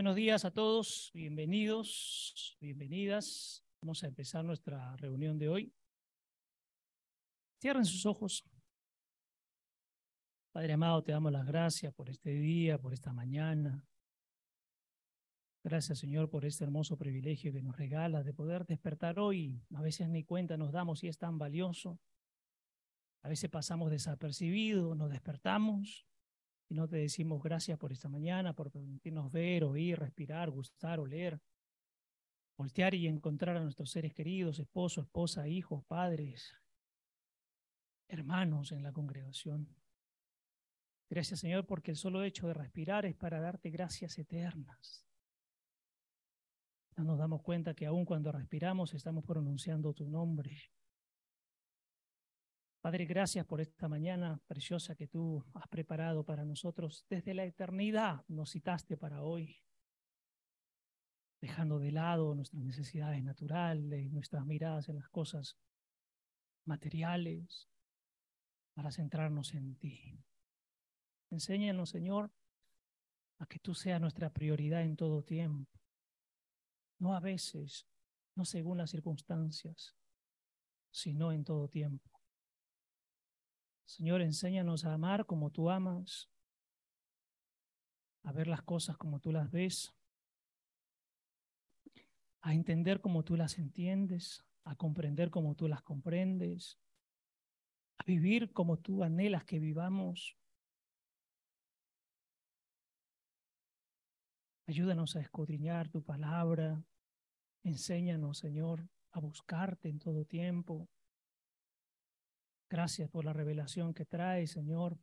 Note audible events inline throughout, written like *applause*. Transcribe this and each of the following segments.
Buenos días a todos, bienvenidos, bienvenidas. Vamos a empezar nuestra reunión de hoy. Cierren sus ojos. Padre amado, te damos las gracias por este día, por esta mañana. Gracias, Señor, por este hermoso privilegio que nos regala de poder despertar hoy. A veces ni cuenta nos damos y es tan valioso. A veces pasamos desapercibidos, nos despertamos y no te decimos gracias por esta mañana, por permitirnos ver, oír, respirar, gustar, oler, voltear y encontrar a nuestros seres queridos, esposo, esposa, hijos, padres, hermanos en la congregación. Gracias, Señor, porque el solo hecho de respirar es para darte gracias eternas. No nos damos cuenta que aun cuando respiramos estamos pronunciando tu nombre. Padre, gracias por esta mañana preciosa que tú has preparado para nosotros. Desde la eternidad nos citaste para hoy, dejando de lado nuestras necesidades naturales, nuestras miradas en las cosas materiales, para centrarnos en ti. Enséñanos, Señor, a que tú seas nuestra prioridad en todo tiempo no a veces, no según las circunstancias, sino en todo tiempo. Señor, enséñanos a amar como tú amas, a ver las cosas como tú las ves, a entender como tú las entiendes, a comprender como tú las comprendes, a vivir como tú anhelas que vivamos. Ayúdanos a escudriñar tu palabra, Enséñanos, Señor, a buscarte en todo tiempo. Gracias por la revelación que trae, Señor.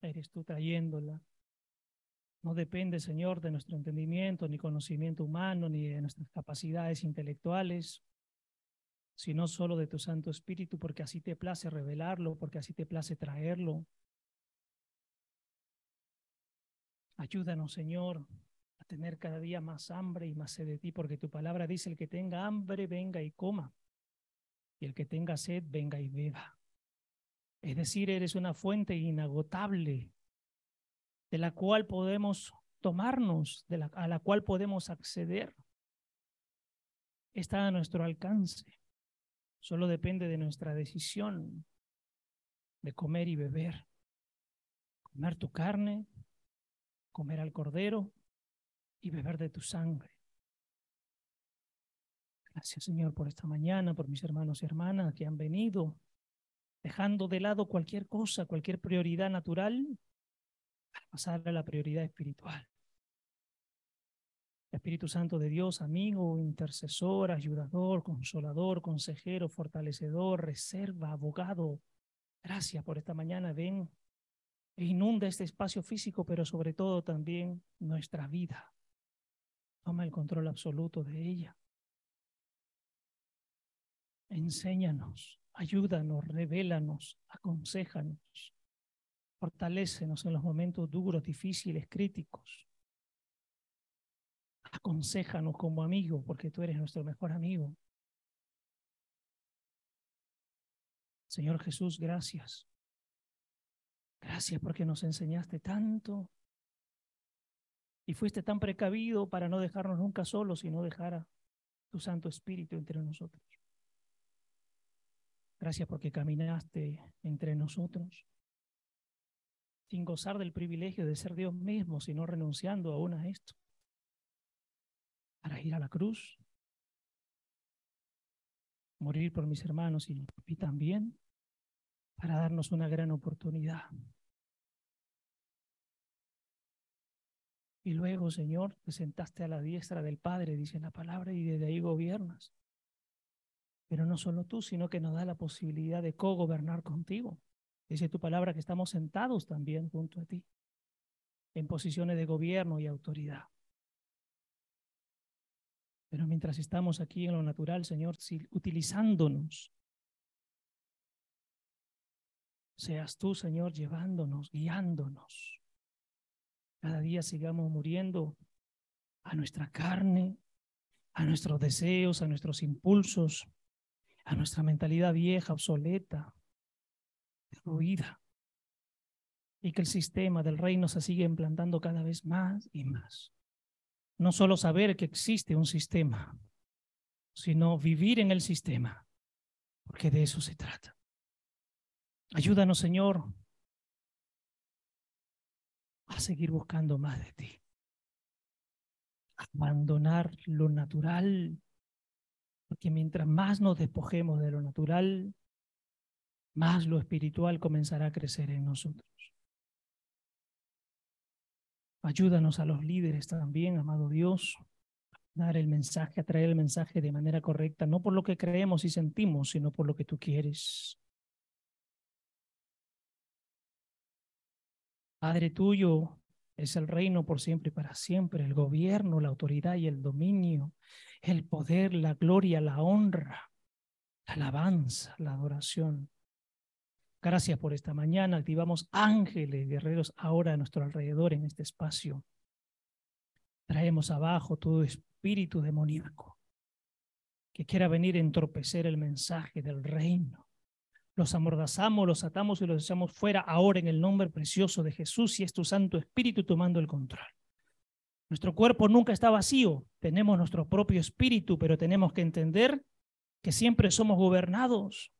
Eres tú trayéndola. No depende, Señor, de nuestro entendimiento, ni conocimiento humano, ni de nuestras capacidades intelectuales, sino solo de tu Santo Espíritu, porque así te place revelarlo, porque así te place traerlo. Ayúdanos, Señor, tener cada día más hambre y más sed de ti, porque tu palabra dice, el que tenga hambre, venga y coma, y el que tenga sed, venga y beba. Es decir, eres una fuente inagotable de la cual podemos tomarnos, de la, a la cual podemos acceder. Está a nuestro alcance. Solo depende de nuestra decisión de comer y beber. Comer tu carne, comer al cordero y beber de tu sangre. Gracias Señor por esta mañana, por mis hermanos y hermanas que han venido, dejando de lado cualquier cosa, cualquier prioridad natural, para pasar a la prioridad espiritual. Espíritu Santo de Dios, amigo, intercesor, ayudador, consolador, consejero, fortalecedor, reserva, abogado. Gracias por esta mañana. Ven e inunda este espacio físico, pero sobre todo también nuestra vida. Toma el control absoluto de ella. Enséñanos, ayúdanos, revélanos, aconsejanos, fortalécenos en los momentos duros, difíciles, críticos. Aconsejanos como amigo, porque tú eres nuestro mejor amigo. Señor Jesús, gracias. Gracias porque nos enseñaste tanto y fuiste tan precavido para no dejarnos nunca solos, y no dejar a tu Santo Espíritu entre nosotros. Gracias porque caminaste entre nosotros. Sin gozar del privilegio de ser Dios mismo, sino renunciando aún a esto, para ir a la cruz, morir por mis hermanos y, también para darnos una gran oportunidad. Y luego, Señor, te sentaste a la diestra del Padre, dice la palabra, y desde ahí gobiernas. Pero no solo tú, sino que nos da la posibilidad de co-gobernar contigo. Dice tu palabra que estamos sentados también junto a ti, en posiciones de gobierno y autoridad. Pero mientras estamos aquí en lo natural, Señor, utilizándonos, seas tú, Señor, llevándonos, guiándonos cada día sigamos muriendo a nuestra carne, a nuestros deseos, a nuestros impulsos, a nuestra mentalidad vieja, obsoleta, fluida y que el sistema del reino se siga implantando cada vez más y más. No solo saber que existe un sistema, sino vivir en el sistema, porque de eso se trata. Ayúdanos, Señor, a seguir buscando más de ti. Abandonar lo natural, porque mientras más nos despojemos de lo natural, más lo espiritual comenzará a crecer en nosotros. Ayúdanos a los líderes también, amado Dios, a dar el mensaje, a traer el mensaje de manera correcta, no por lo que creemos y sentimos, sino por lo que tú quieres. Padre tuyo es el reino por siempre y para siempre, el gobierno, la autoridad y el dominio, el poder, la gloria, la honra, la alabanza, la adoración. Gracias por esta mañana. Activamos ángeles, guerreros, ahora a nuestro alrededor en este espacio. Traemos abajo todo espíritu demoníaco que quiera venir a entorpecer el mensaje del reino. Los amordazamos, los atamos y los echamos fuera ahora en el nombre precioso de Jesús y es tu Santo Espíritu tomando el control. Nuestro cuerpo nunca está vacío, tenemos nuestro propio espíritu, pero tenemos que entender que siempre somos gobernados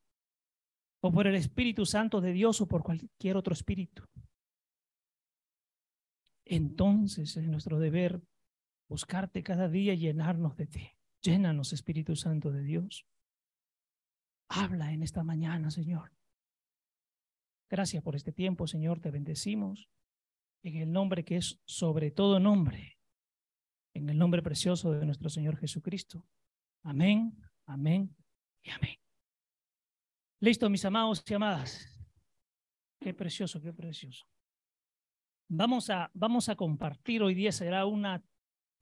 o por el Espíritu Santo de Dios o por cualquier otro espíritu. Entonces es nuestro deber buscarte cada día y llenarnos de ti. Llénanos, Espíritu Santo de Dios. Habla en esta mañana, Señor. Gracias por este tiempo, Señor. Te bendecimos en el nombre que es sobre todo nombre, en el nombre precioso de nuestro Señor Jesucristo. Amén, amén y amén. Listo, mis amados y amadas. Qué precioso, qué precioso. Vamos a, vamos a compartir, hoy día será una,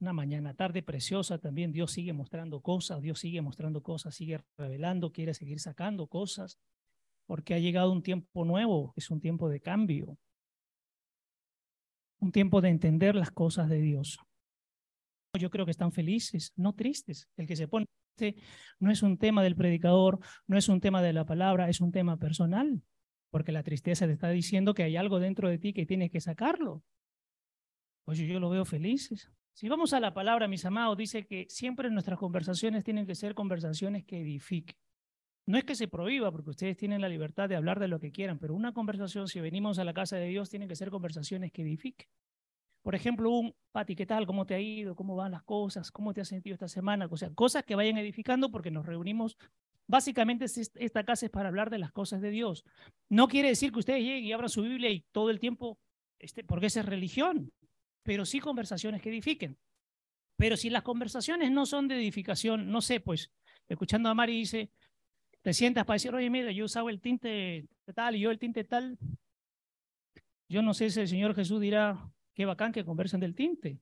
una mañana, tarde preciosa también. Dios sigue mostrando cosas, Dios sigue mostrando cosas, sigue revelando, quiere seguir sacando cosas, porque ha llegado un tiempo nuevo, es un tiempo de cambio, un tiempo de entender las cosas de Dios. Yo creo que están felices, no tristes. El que se pone este no es un tema del predicador, no es un tema de la palabra, es un tema personal, porque la tristeza te está diciendo que hay algo dentro de ti que tienes que sacarlo. Oye, yo lo veo felices. Si vamos a la palabra, mis amados, dice que siempre nuestras conversaciones tienen que ser conversaciones que edifiquen. No es que se prohíba, porque ustedes tienen la libertad de hablar de lo que quieran, pero una conversación, si venimos a la casa de Dios, tienen que ser conversaciones que edifiquen. Por ejemplo, un, Pati, ¿qué tal? ¿Cómo te ha ido? ¿Cómo van las cosas? ¿Cómo te has sentido esta semana? O sea, cosas que vayan edificando porque nos reunimos. Básicamente esta casa es para hablar de las cosas de Dios. No quiere decir que ustedes lleguen y abran su Biblia y todo el tiempo, este, porque esa es religión, pero sí conversaciones que edifiquen. Pero si las conversaciones no son de edificación, no sé, pues, escuchando a Mari dice, te sientas para decir, oye, mira, yo usaba el tinte tal y yo el tinte tal. Yo no sé si el Señor Jesús dirá, Qué bacán que conversen del tinte.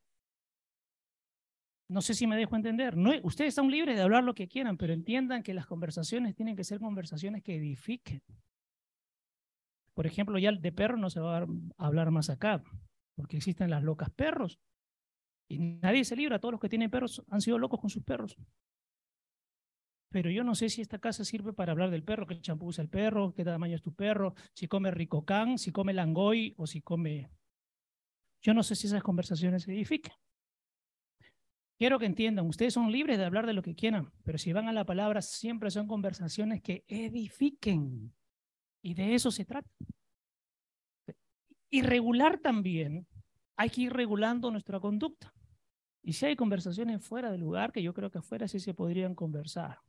No sé si me dejo entender. No, ustedes son libres de hablar lo que quieran, pero entiendan que las conversaciones tienen que ser conversaciones que edifiquen. Por ejemplo, ya de perro no se va a hablar más acá, porque existen las locas perros. Y nadie se libra, todos los que tienen perros han sido locos con sus perros. Pero yo no sé si esta casa sirve para hablar del perro, qué champú usa el perro, qué tamaño es tu perro, si come ricocán, si come langoy o si come yo no sé si esas conversaciones se edifican. Quiero que entiendan, ustedes son libres de hablar de lo que quieran, pero si van a la palabra, siempre son conversaciones que edifiquen. Y de eso se trata. Y regular también, hay que ir regulando nuestra conducta. Y si hay conversaciones fuera del lugar, que yo creo que afuera sí se podrían conversar.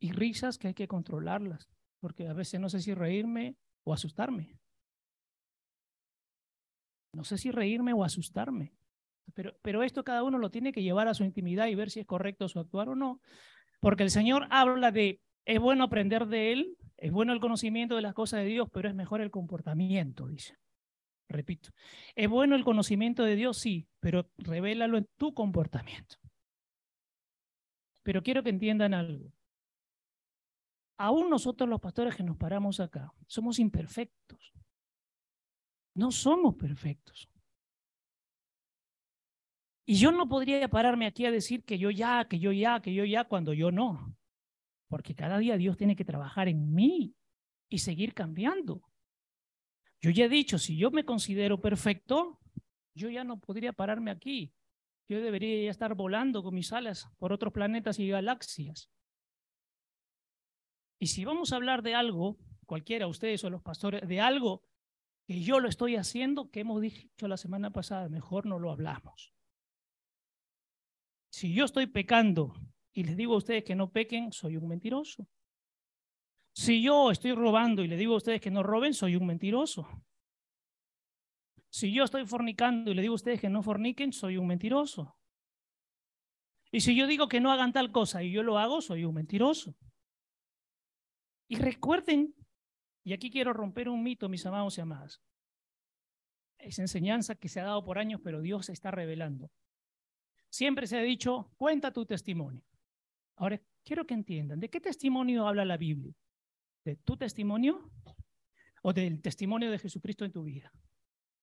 Y risas que hay que controlarlas, porque a veces no sé si reírme o asustarme. No sé si reírme o asustarme. Pero, pero esto cada uno lo tiene que llevar a su intimidad y ver si es correcto su actuar o no. Porque el Señor habla de, es bueno aprender de Él, es bueno el conocimiento de las cosas de Dios, pero es mejor el comportamiento, dice. Repito, es bueno el conocimiento de Dios, sí, pero revélalo en tu comportamiento. Pero quiero que entiendan algo. Aún nosotros los pastores que nos paramos acá, somos imperfectos. No somos perfectos. Y yo no podría pararme aquí a decir que yo ya, que yo ya, que yo ya, cuando yo no. Porque cada día Dios tiene que trabajar en mí y seguir cambiando. Yo ya he dicho, si yo me considero perfecto, yo ya no podría pararme aquí. Yo debería estar volando con mis alas por otros planetas y galaxias. Y si vamos a hablar de algo, cualquiera, ustedes o los pastores, de algo que yo lo estoy haciendo, que hemos dicho la semana pasada, mejor no lo hablamos. Si yo estoy pecando y les digo a ustedes que no pequen, soy un mentiroso. Si yo estoy robando y les digo a ustedes que no roben, soy un mentiroso. Si yo estoy fornicando y le digo a ustedes que no forniquen, soy un mentiroso. Y si yo digo que no hagan tal cosa y yo lo hago, soy un mentiroso. Y recuerden, y aquí quiero romper un mito, mis amados y amadas. Es enseñanza que se ha dado por años, pero Dios está revelando. Siempre se ha dicho, cuenta tu testimonio. Ahora, quiero que entiendan, ¿de qué testimonio habla la Biblia? ¿De tu testimonio o del testimonio de Jesucristo en tu vida?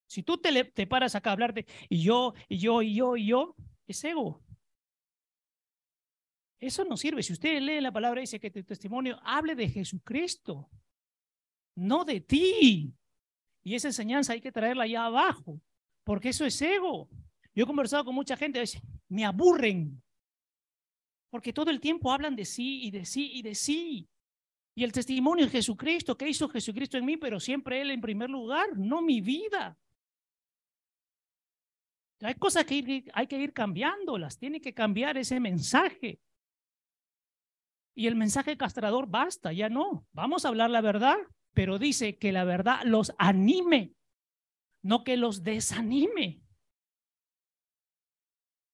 Si tú te, te paras acá a hablar de y yo, y yo, y yo, y yo, es ego. Eso no sirve. Si usted lee la palabra, dice que tu testimonio hable de Jesucristo, no de ti. Y esa enseñanza hay que traerla allá abajo, porque eso es ego. Yo he conversado con mucha gente, me aburren, porque todo el tiempo hablan de sí y de sí y de sí. Y el testimonio es Jesucristo, ¿qué hizo Jesucristo en mí? Pero siempre Él en primer lugar, no mi vida. Hay cosas que hay que ir cambiándolas, tiene que cambiar ese mensaje. Y el mensaje castrador basta, ya no. Vamos a hablar la verdad, pero dice que la verdad los anime, no que los desanime.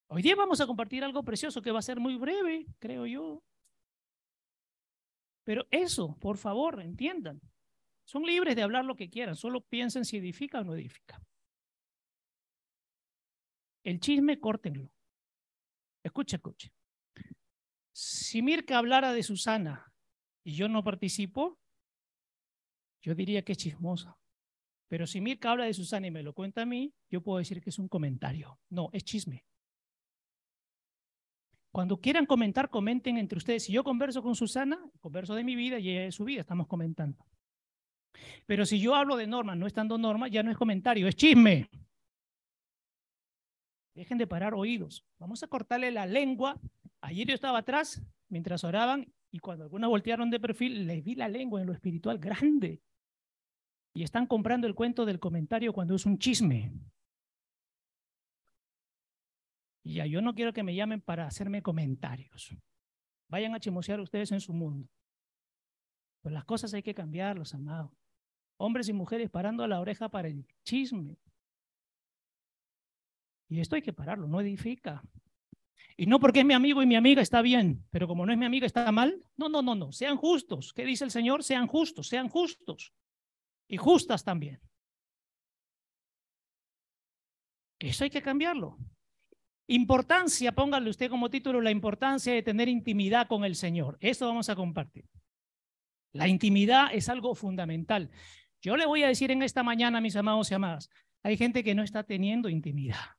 Hoy día vamos a compartir algo precioso que va a ser muy breve, creo yo. Pero eso, por favor, entiendan. Son libres de hablar lo que quieran, solo piensen si edifica o no edifica. El chisme, córtenlo. Escucha, escuche. Si Mirka hablara de Susana y yo no participo, yo diría que es chismosa. Pero si Mirka habla de Susana y me lo cuenta a mí, yo puedo decir que es un comentario. No, es chisme. Cuando quieran comentar, comenten entre ustedes. Si yo converso con Susana, converso de mi vida y ella de su vida, estamos comentando. Pero si yo hablo de Norma, no estando Norma, ya no es comentario, es chisme. Dejen de parar oídos. Vamos a cortarle la lengua. Ayer yo estaba atrás mientras oraban y cuando algunas voltearon de perfil, les vi la lengua en lo espiritual grande. Y están comprando el cuento del comentario cuando es un chisme. Y ya yo no quiero que me llamen para hacerme comentarios. Vayan a chimosear ustedes en su mundo. Pues las cosas hay que cambiarlos, amados. Hombres y mujeres parando a la oreja para el chisme. Y esto hay que pararlo, no edifica. Y no porque es mi amigo y mi amiga está bien, pero como no es mi amiga está mal. No, no, no, no. Sean justos. ¿Qué dice el Señor? Sean justos, sean justos. Y justas también. Eso hay que cambiarlo. Importancia, póngale usted como título la importancia de tener intimidad con el Señor. Eso vamos a compartir. La intimidad es algo fundamental. Yo le voy a decir en esta mañana, mis amados y amadas, hay gente que no está teniendo intimidad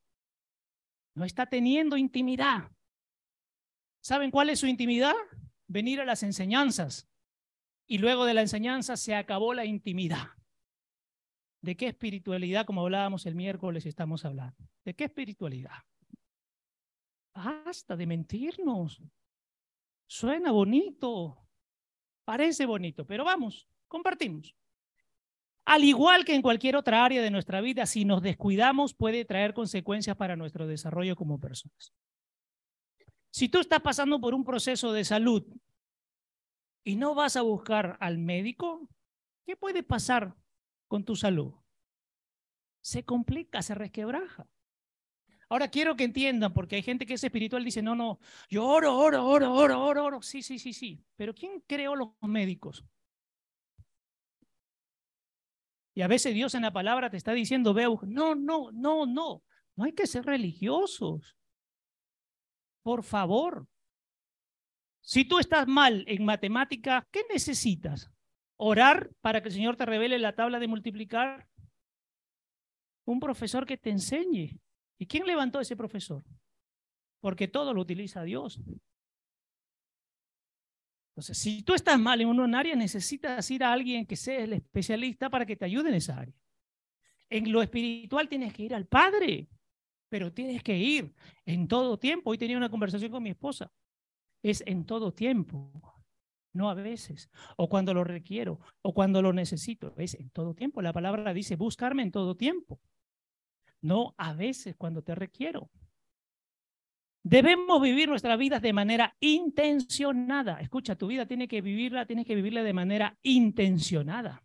no está teniendo intimidad. ¿Saben cuál es su intimidad? Venir a las enseñanzas. Y luego de la enseñanza se acabó la intimidad. ¿De qué espiritualidad, como hablábamos el miércoles, estamos hablando? ¿De qué espiritualidad? Basta de mentirnos. Suena bonito, parece bonito, pero vamos, compartimos. Al igual que en cualquier otra área de nuestra vida, si nos descuidamos puede traer consecuencias para nuestro desarrollo como personas. Si tú estás pasando por un proceso de salud y no vas a buscar al médico, ¿qué puede pasar con tu salud? Se complica, se resquebraja. Ahora quiero que entiendan, porque hay gente que es espiritual dice, no, no, yo oro, oro, oro, oro, oro, oro. Sí, sí, sí, sí. Pero ¿quién creó los médicos? Y a veces Dios en la palabra te está diciendo, veo, no, no, no, no, no hay que ser religiosos. Por favor. Si tú estás mal en matemática, ¿qué necesitas? ¿Orar para que el Señor te revele la tabla de multiplicar? Un profesor que te enseñe. ¿Y quién levantó ese profesor? Porque todo lo utiliza Dios. Entonces, si tú estás mal en un área, necesitas ir a alguien que sea el especialista para que te ayude en esa área. En lo espiritual tienes que ir al Padre, pero tienes que ir en todo tiempo. Hoy tenía una conversación con mi esposa. Es en todo tiempo, no a veces, o cuando lo requiero, o cuando lo necesito. Es en todo tiempo. La palabra dice, buscarme en todo tiempo, no a veces cuando te requiero. Debemos vivir nuestra vida de manera intencionada. Escucha, tu vida tiene que vivirla, tienes que vivirla de manera intencionada.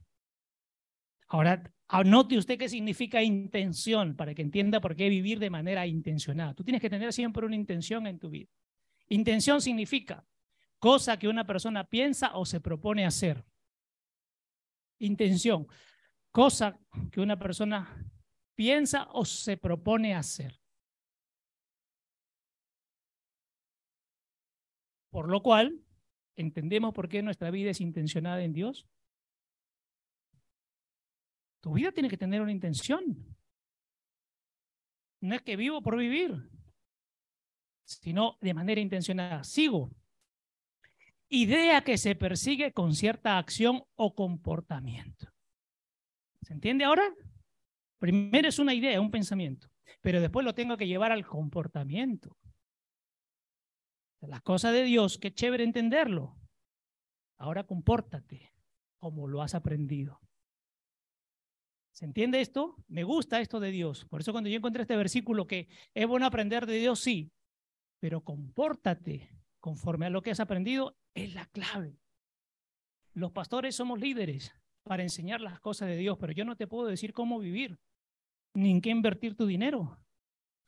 Ahora, anote usted qué significa intención para que entienda por qué vivir de manera intencionada. Tú tienes que tener siempre una intención en tu vida. Intención significa cosa que una persona piensa o se propone hacer. Intención, cosa que una persona piensa o se propone hacer. Por lo cual, ¿entendemos por qué nuestra vida es intencionada en Dios? Tu vida tiene que tener una intención. No es que vivo por vivir, sino de manera intencionada. Sigo. Idea que se persigue con cierta acción o comportamiento. ¿Se entiende ahora? Primero es una idea, un pensamiento, pero después lo tengo que llevar al comportamiento. Las cosas de Dios, qué chévere entenderlo. Ahora compórtate como lo has aprendido. ¿Se entiende esto? Me gusta esto de Dios. Por eso cuando yo encontré este versículo que es bueno aprender de Dios, sí, pero compórtate conforme a lo que has aprendido es la clave. Los pastores somos líderes para enseñar las cosas de Dios, pero yo no te puedo decir cómo vivir, ni en qué invertir tu dinero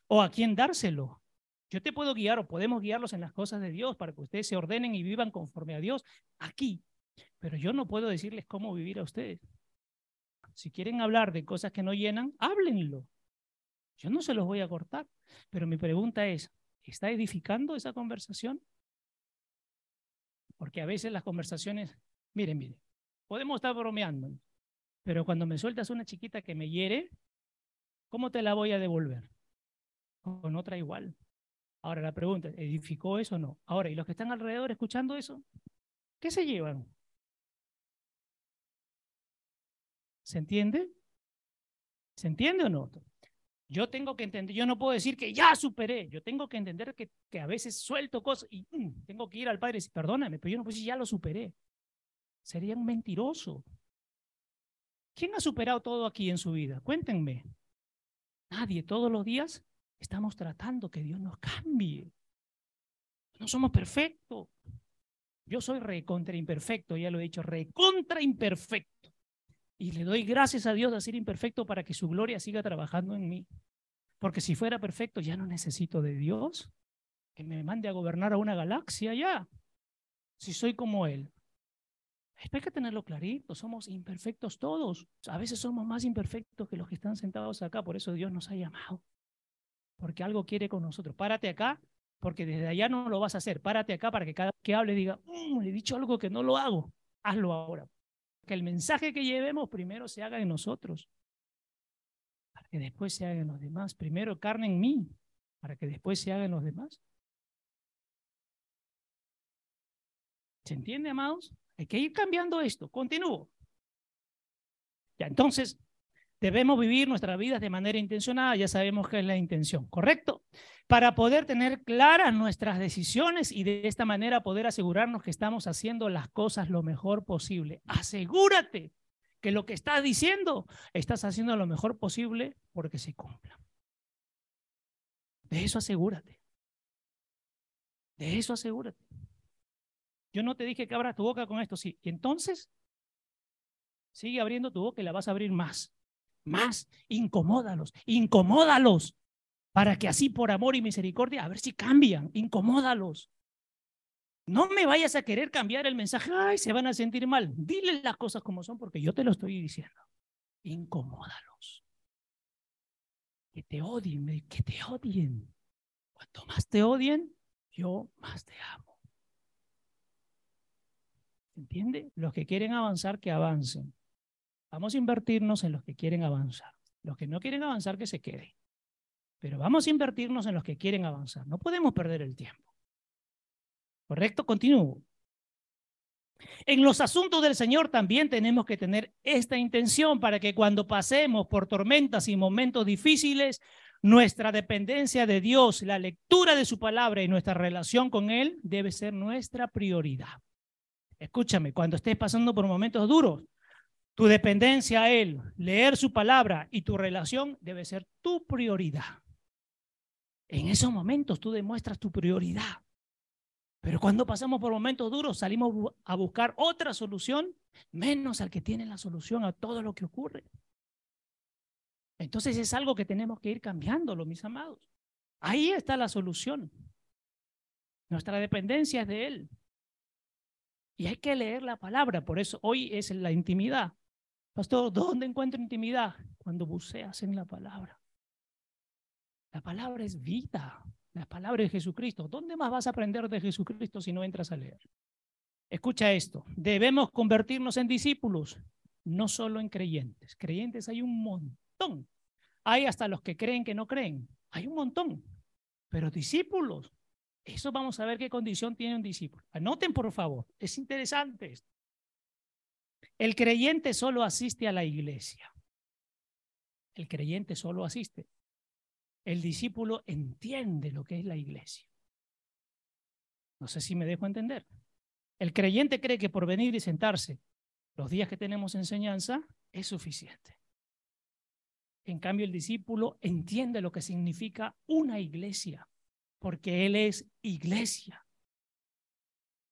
o a quién dárselo. Yo te puedo guiar o podemos guiarlos en las cosas de Dios para que ustedes se ordenen y vivan conforme a Dios aquí. Pero yo no puedo decirles cómo vivir a ustedes. Si quieren hablar de cosas que no llenan, háblenlo. Yo no se los voy a cortar. Pero mi pregunta es, ¿está edificando esa conversación? Porque a veces las conversaciones, miren, miren, podemos estar bromeando, pero cuando me sueltas una chiquita que me hiere, ¿cómo te la voy a devolver? Con otra igual. Ahora la pregunta, ¿edificó eso o no? Ahora, ¿y los que están alrededor escuchando eso? ¿Qué se llevan? ¿Se entiende? ¿Se entiende o no? Yo tengo que entender, yo no puedo decir que ya superé, yo tengo que entender que, que a veces suelto cosas y mm, tengo que ir al Padre y decir, perdóname, pero yo no puedo decir ya lo superé. Sería un mentiroso. ¿Quién ha superado todo aquí en su vida? Cuéntenme. Nadie, todos los días Estamos tratando que Dios nos cambie. No somos perfectos. Yo soy recontra imperfecto, ya lo he dicho, recontra imperfecto. Y le doy gracias a Dios de ser imperfecto para que su gloria siga trabajando en mí. Porque si fuera perfecto, ya no necesito de Dios que me mande a gobernar a una galaxia ya. Si soy como Él. Hay que tenerlo clarito, somos imperfectos todos. A veces somos más imperfectos que los que están sentados acá, por eso Dios nos ha llamado porque algo quiere con nosotros. Párate acá, porque desde allá no lo vas a hacer. Párate acá para que cada que hable diga, mm, le he dicho algo que no lo hago, hazlo ahora. Que el mensaje que llevemos primero se haga en nosotros, para que después se haga en los demás. Primero carne en mí, para que después se haga en los demás. ¿Se entiende, amados? Hay que ir cambiando esto. Continúo. Ya, entonces, Debemos vivir nuestras vidas de manera intencionada, ya sabemos que es la intención, ¿correcto? Para poder tener claras nuestras decisiones y de esta manera poder asegurarnos que estamos haciendo las cosas lo mejor posible. Asegúrate que lo que estás diciendo estás haciendo lo mejor posible porque se cumpla. De eso asegúrate. De eso asegúrate. Yo no te dije que abras tu boca con esto, sí. Y entonces, sigue abriendo tu boca y la vas a abrir más más, incomódalos, incomódalos, para que así por amor y misericordia, a ver si cambian, incomódalos. No me vayas a querer cambiar el mensaje, ay, se van a sentir mal. Dile las cosas como son porque yo te lo estoy diciendo. Incomódalos. Que te odien, que te odien. Cuanto más te odien, yo más te amo. ¿Entiende? Los que quieren avanzar, que avancen. Vamos a invertirnos en los que quieren avanzar. Los que no quieren avanzar, que se queden. Pero vamos a invertirnos en los que quieren avanzar. No podemos perder el tiempo. ¿Correcto? Continúo. En los asuntos del Señor también tenemos que tener esta intención para que cuando pasemos por tormentas y momentos difíciles, nuestra dependencia de Dios, la lectura de su palabra y nuestra relación con Él debe ser nuestra prioridad. Escúchame, cuando estés pasando por momentos duros, tu dependencia a Él, leer su palabra y tu relación debe ser tu prioridad. En esos momentos tú demuestras tu prioridad. Pero cuando pasamos por momentos duros, salimos a buscar otra solución, menos al que tiene la solución a todo lo que ocurre. Entonces es algo que tenemos que ir cambiándolo, mis amados. Ahí está la solución. Nuestra dependencia es de Él. Y hay que leer la palabra, por eso hoy es la intimidad. Pastor, ¿dónde encuentro intimidad? Cuando buceas en la palabra. La palabra es vida. La palabra es Jesucristo. ¿Dónde más vas a aprender de Jesucristo si no entras a leer? Escucha esto. Debemos convertirnos en discípulos, no solo en creyentes. Creyentes hay un montón. Hay hasta los que creen que no creen. Hay un montón. Pero discípulos, eso vamos a ver qué condición tiene un discípulo. Anoten, por favor. Es interesante esto. El creyente solo asiste a la iglesia. El creyente solo asiste el discípulo entiende lo que es la iglesia. No sé si me dejo entender. El creyente cree que por venir y sentarse los días que tenemos enseñanza es suficiente. En cambio, el discípulo entiende lo que significa una iglesia, porque él es iglesia.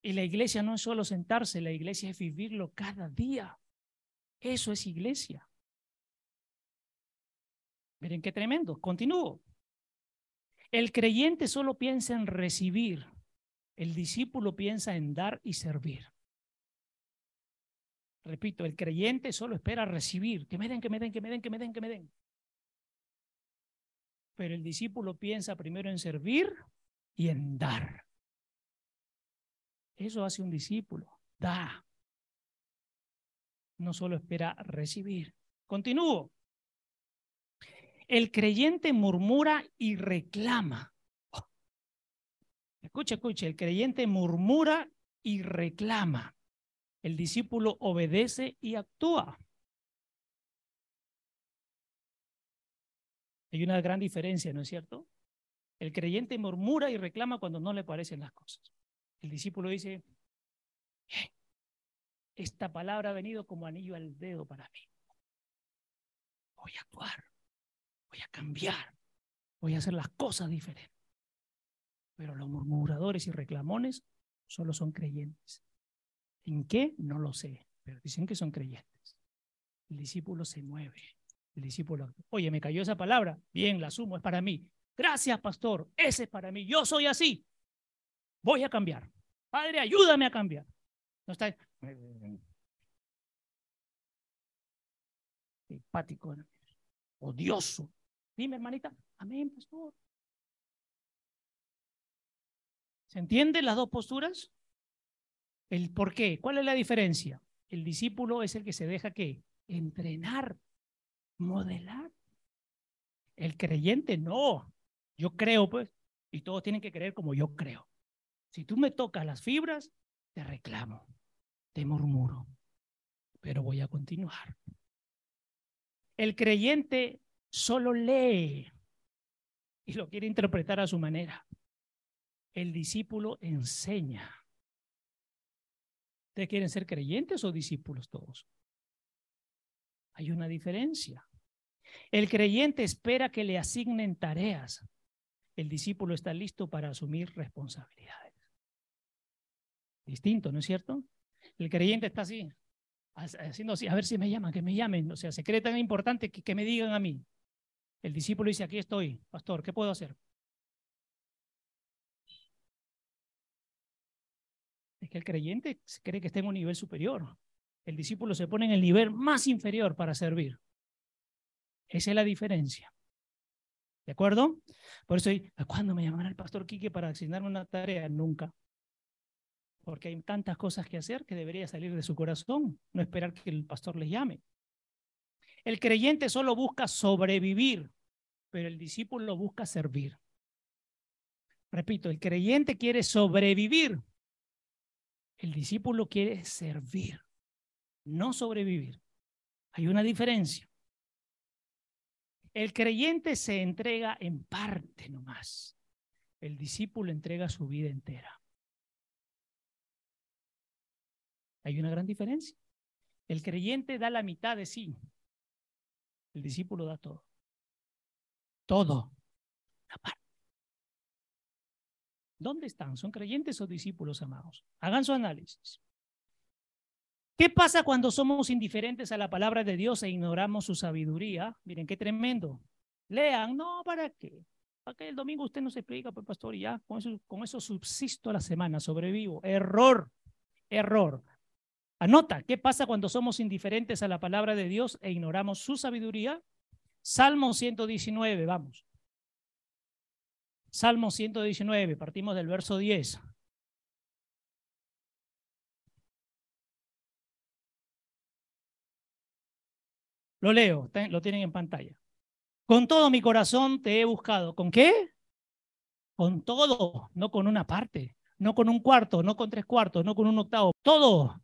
Y la iglesia no es solo sentarse, la iglesia es vivirlo cada día. Eso es iglesia. Miren qué tremendo. Continúo. El creyente solo piensa en recibir. El discípulo piensa en dar y servir. Repito, el creyente solo espera recibir. Que me den, que me den, que me den, que me den, que me den. Pero el discípulo piensa primero en servir y en dar. Eso hace un discípulo. Da. No solo espera recibir. Continúo. El creyente murmura y reclama. Escuche, escuche, el creyente murmura y reclama. El discípulo obedece y actúa. Hay una gran diferencia, ¿no es cierto? El creyente murmura y reclama cuando no le parecen las cosas. El discípulo dice, esta palabra ha venido como anillo al dedo para mí. Voy a actuar voy a cambiar, voy a hacer las cosas diferentes. Pero los murmuradores y reclamones solo son creyentes. ¿En qué? No lo sé, pero dicen que son creyentes. El discípulo se mueve. El discípulo, oye, me cayó esa palabra. Bien, la asumo, es para mí. Gracias, pastor. Ese es para mí. Yo soy así. Voy a cambiar. Padre, ayúdame a cambiar. No está empático, odioso. Dime, hermanita. Amén, pastor. ¿Se entienden las dos posturas? El por qué. ¿Cuál es la diferencia? El discípulo es el que se deja que entrenar, modelar. El creyente no. Yo creo, pues, y todos tienen que creer como yo creo. Si tú me tocas las fibras, te reclamo, te murmuro, pero voy a continuar. El creyente solo lee y lo quiere interpretar a su manera. El discípulo enseña. ¿Ustedes quieren ser creyentes o discípulos todos? Hay una diferencia. El creyente espera que le asignen tareas. El discípulo está listo para asumir responsabilidades. Distinto, ¿no es cierto? El creyente está así, haciendo así, a ver si me llaman, que me llamen. O sea, se cree tan importante que, que me digan a mí. El discípulo dice, aquí estoy, pastor, ¿qué puedo hacer? Es que el creyente cree que está en un nivel superior. El discípulo se pone en el nivel más inferior para servir. Esa es la diferencia. ¿De acuerdo? Por eso, ¿cuándo me llamará el pastor Quique para asignarme una tarea? Nunca. Porque hay tantas cosas que hacer que debería salir de su corazón, no esperar que el pastor les llame. El creyente solo busca sobrevivir, pero el discípulo busca servir. Repito, el creyente quiere sobrevivir. El discípulo quiere servir, no sobrevivir. Hay una diferencia. El creyente se entrega en parte nomás. El discípulo entrega su vida entera. Hay una gran diferencia. El creyente da la mitad de sí. El discípulo da todo. Todo. ¿Dónde están? ¿Son creyentes o discípulos amados? Hagan su análisis. ¿Qué pasa cuando somos indiferentes a la palabra de Dios e ignoramos su sabiduría? Miren, qué tremendo. Lean, no, ¿para qué? ¿Para qué el domingo usted nos explica, pues, pastor? Ya, con eso, subsisto la semana, sobrevivo. Error, error. Anota, ¿qué pasa cuando somos indiferentes a la palabra de Dios e ignoramos su sabiduría? Salmo 119, vamos. Salmo 119, partimos del verso 10. Lo leo, lo tienen en pantalla. Con todo mi corazón te he buscado. ¿Con qué? Con todo, no con una parte, no con un cuarto, no con tres cuartos, no con un octavo. Todo,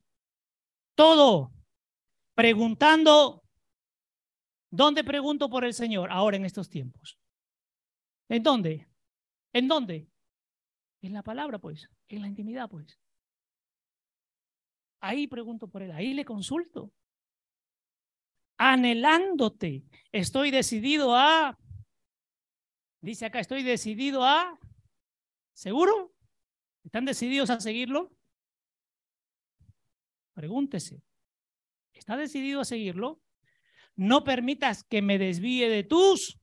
todo. Preguntando, ¿dónde pregunto por el Señor? Ahora en estos tiempos. ¿En dónde? ¿En dónde? En la palabra, pues, en la intimidad, pues. Ahí pregunto por él, ahí le consulto. Anhelándote, estoy decidido a, dice acá, estoy decidido a, ¿seguro? ¿Están decididos a seguirlo? Pregúntese, ¿está decidido a seguirlo? No permitas que me desvíe de tus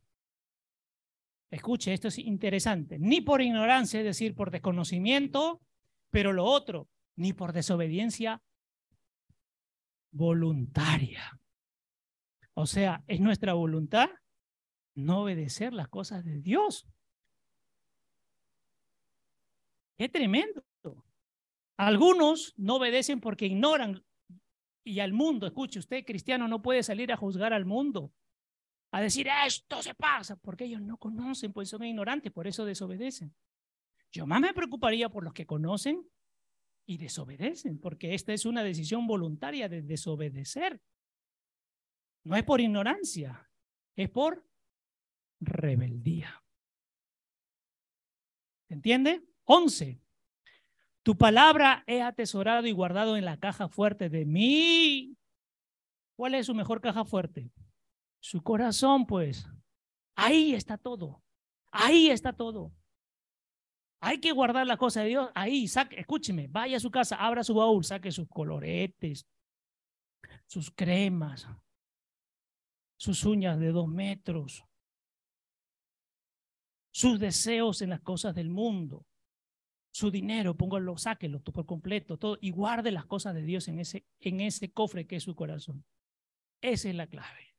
Escuche, esto es interesante. Ni por ignorancia, es decir, por desconocimiento, pero lo otro, ni por desobediencia voluntaria. O sea, es nuestra voluntad no obedecer las cosas de Dios. Es tremendo. Algunos no obedecen porque ignoran y al mundo, escuche, usted cristiano no puede salir a juzgar al mundo a decir esto se pasa, porque ellos no conocen, pues son ignorantes, por eso desobedecen. Yo más me preocuparía por los que conocen y desobedecen, porque esta es una decisión voluntaria de desobedecer. No es por ignorancia, es por rebeldía. ¿Entiende? 11. Tu palabra he atesorado y guardado en la caja fuerte de mí. ¿Cuál es su mejor caja fuerte? Su corazón, pues. Ahí está todo. Ahí está todo. Hay que guardar la cosa de Dios. Ahí, saque, escúcheme, vaya a su casa, abra su baúl, saque sus coloretes, sus cremas, sus uñas de dos metros, sus deseos en las cosas del mundo, su dinero, póngalo, sáquelo por completo, todo, y guarde las cosas de Dios en ese, en ese cofre que es su corazón. Esa es la clave.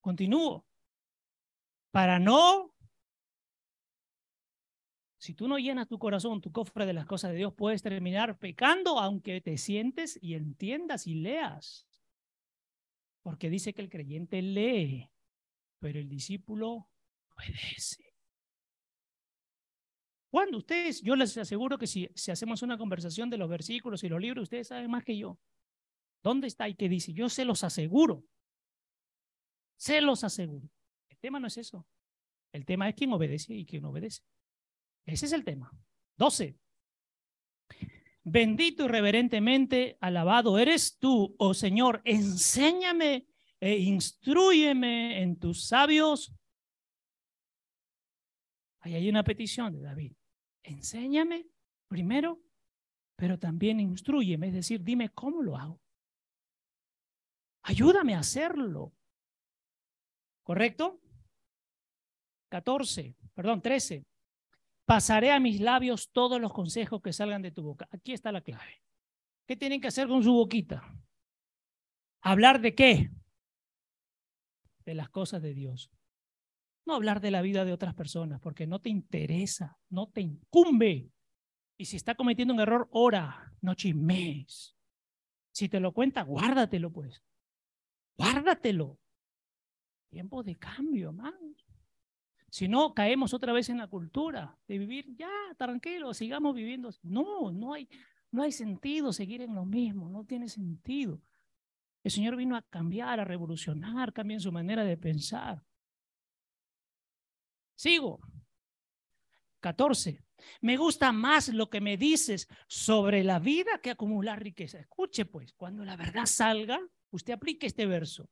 Continúo. Para no, si tú no llenas tu corazón, tu cofre de las cosas de Dios, puedes terminar pecando aunque te sientes y entiendas y leas. Porque dice que el creyente lee, pero el discípulo obedece. Cuando ustedes, yo les aseguro que si, hacemos una conversación de los versículos y los libros, ustedes saben más que yo. ¿Dónde está y qué dice? Yo se los aseguro. Se los aseguro. El tema no es eso. El tema es quién obedece y quién obedece. Ese es el tema. 12. Bendito y reverentemente alabado eres tú, oh Señor. Enséñame e instruyeme en tus sabios. Ahí hay una petición de David. Enséñame primero, pero también instruyeme, es decir, dime cómo lo hago. Ayúdame a hacerlo. ¿Correcto? 14, perdón, 13. Pasaré a mis labios todos los consejos que salgan de tu boca. Aquí está la clave. ¿Qué tienen que hacer con su boquita? ¿Hablar de qué? De las cosas de Dios. No hablar de la vida de otras personas, porque no te interesa, no te incumbe. Y si está cometiendo un error, ora, no chismes. Si te lo cuenta, guárdatelo, pues. Guárdatelo. Tiempo de cambio, hermanos. Si no, caemos otra vez en la cultura de vivir ya tranquilo, sigamos viviendo. No, no hay, No hay sentido seguir en lo mismo, no tiene sentido. El Señor vino a cambiar, a revolucionar, cambiar su manera de pensar. Sigo. 14. Me gusta más lo que me dices sobre la vida que acumular riqueza. Escuche pues, cuando la verdad salga, usted aplique este verso.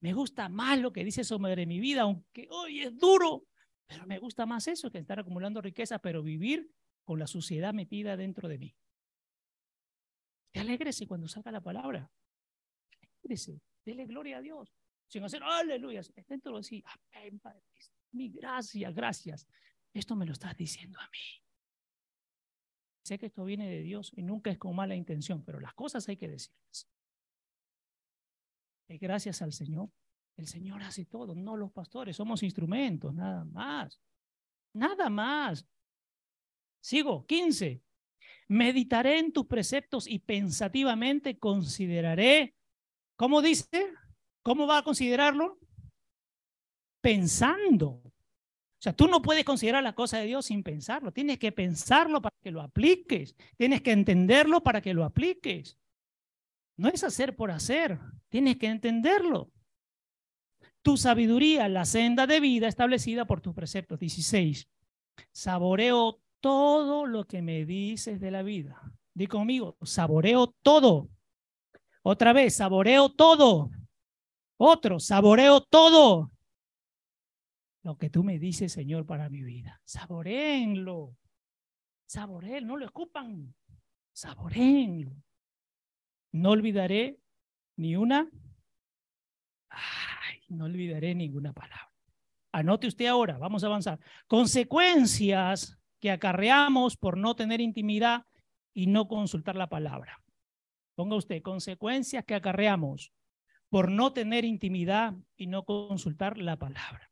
Me gusta más lo que dice sobre mi vida, aunque hoy es duro, pero me gusta más eso que estar acumulando riqueza, pero vivir con la suciedad metida dentro de mí. Alégrese cuando salga la palabra. Alégrese, dele gloria a Dios. Sin hacer aleluya. Dentro de sí, mi gracias, gracias. Esto me lo estás diciendo a mí. Sé que esto viene de Dios y nunca es con mala intención, pero las cosas hay que decirlas. Y gracias al Señor. El Señor hace todo, no los pastores, somos instrumentos, nada más. Nada más. Sigo, 15. Meditaré en tus preceptos y pensativamente consideraré. ¿Cómo dice? ¿Cómo va a considerarlo? Pensando. O sea, tú no puedes considerar la cosa de Dios sin pensarlo. Tienes que pensarlo para que lo apliques. Tienes que entenderlo para que lo apliques. No es hacer por hacer. Tienes que entenderlo. Tu sabiduría, la senda de vida establecida por tus preceptos. 16. Saboreo todo lo que me dices de la vida. Di conmigo, saboreo todo. Otra vez, saboreo todo. Otro, saboreo todo lo que tú me dices, Señor, para mi vida. Saboreenlo. Saboreen, no lo escupan. Saboreenlo. No olvidaré ni una. Ay, no olvidaré ninguna palabra. Anote usted ahora, vamos a avanzar. Consecuencias que acarreamos por no tener intimidad y no consultar la palabra. Ponga usted, consecuencias que acarreamos por no tener intimidad y no consultar la palabra.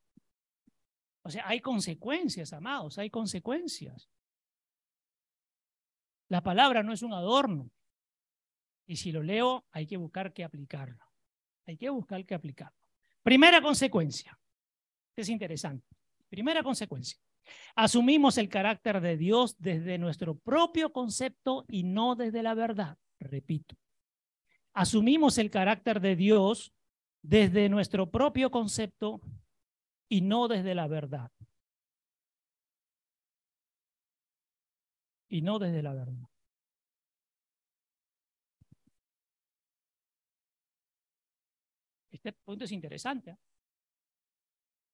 O sea, hay consecuencias, amados, hay consecuencias. La palabra no es un adorno. Y si lo leo, hay que buscar que aplicarlo. Hay que buscar que aplicarlo. Primera consecuencia. Es interesante. Primera consecuencia. Asumimos el carácter de Dios desde nuestro propio concepto y no desde la verdad. Repito. Asumimos el carácter de Dios desde nuestro propio concepto y no desde la verdad. Y no desde la verdad. Este punto es interesante.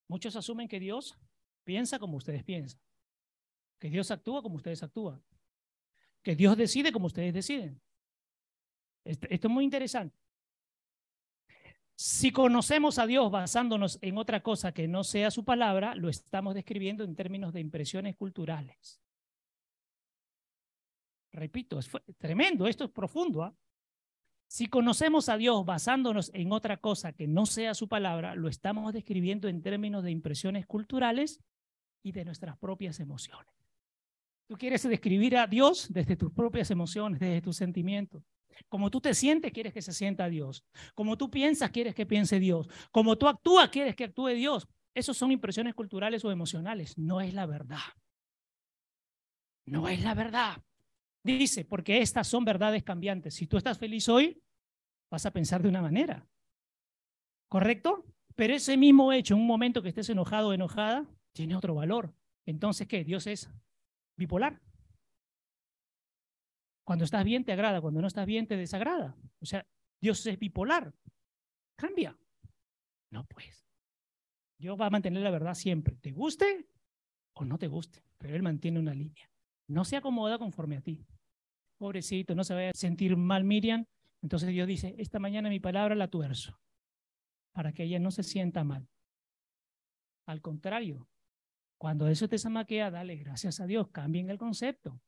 Muchos asumen que Dios piensa como ustedes piensan, que Dios actúa como ustedes actúan, que Dios decide como ustedes deciden. Esto, esto es muy interesante. Si conocemos a Dios basándonos en otra cosa que no sea su palabra, lo estamos describiendo en términos de impresiones culturales. Repito, es tremendo, esto es profundo. ¿ah? Si conocemos a Dios basándonos en otra cosa que no sea su palabra, lo estamos describiendo en términos de impresiones culturales y de nuestras propias emociones. Tú quieres describir a Dios desde tus propias emociones, desde tus sentimientos. Como tú te sientes, quieres que se sienta Dios. Como tú piensas, quieres que piense Dios. Como tú actúas, quieres que actúe Dios. Esas son impresiones culturales o emocionales. No es la verdad. No es la verdad. Dice, porque estas son verdades cambiantes. Si tú estás feliz hoy, vas a pensar de una manera. ¿Correcto? Pero ese mismo hecho, en un momento que estés enojado o enojada, tiene otro valor. Entonces, ¿qué? Dios es bipolar. Cuando estás bien te agrada, cuando no estás bien te desagrada. O sea, Dios es bipolar. Cambia. No, pues. Dios va a mantener la verdad siempre. ¿Te guste o no te guste? Pero Él mantiene una línea. No se acomoda conforme a ti. Pobrecito, no se vaya a sentir mal Miriam. Entonces Dios dice, esta mañana mi palabra la tuerzo para que ella no se sienta mal. Al contrario, cuando eso te zamaquea, dale gracias a Dios, cambien el concepto.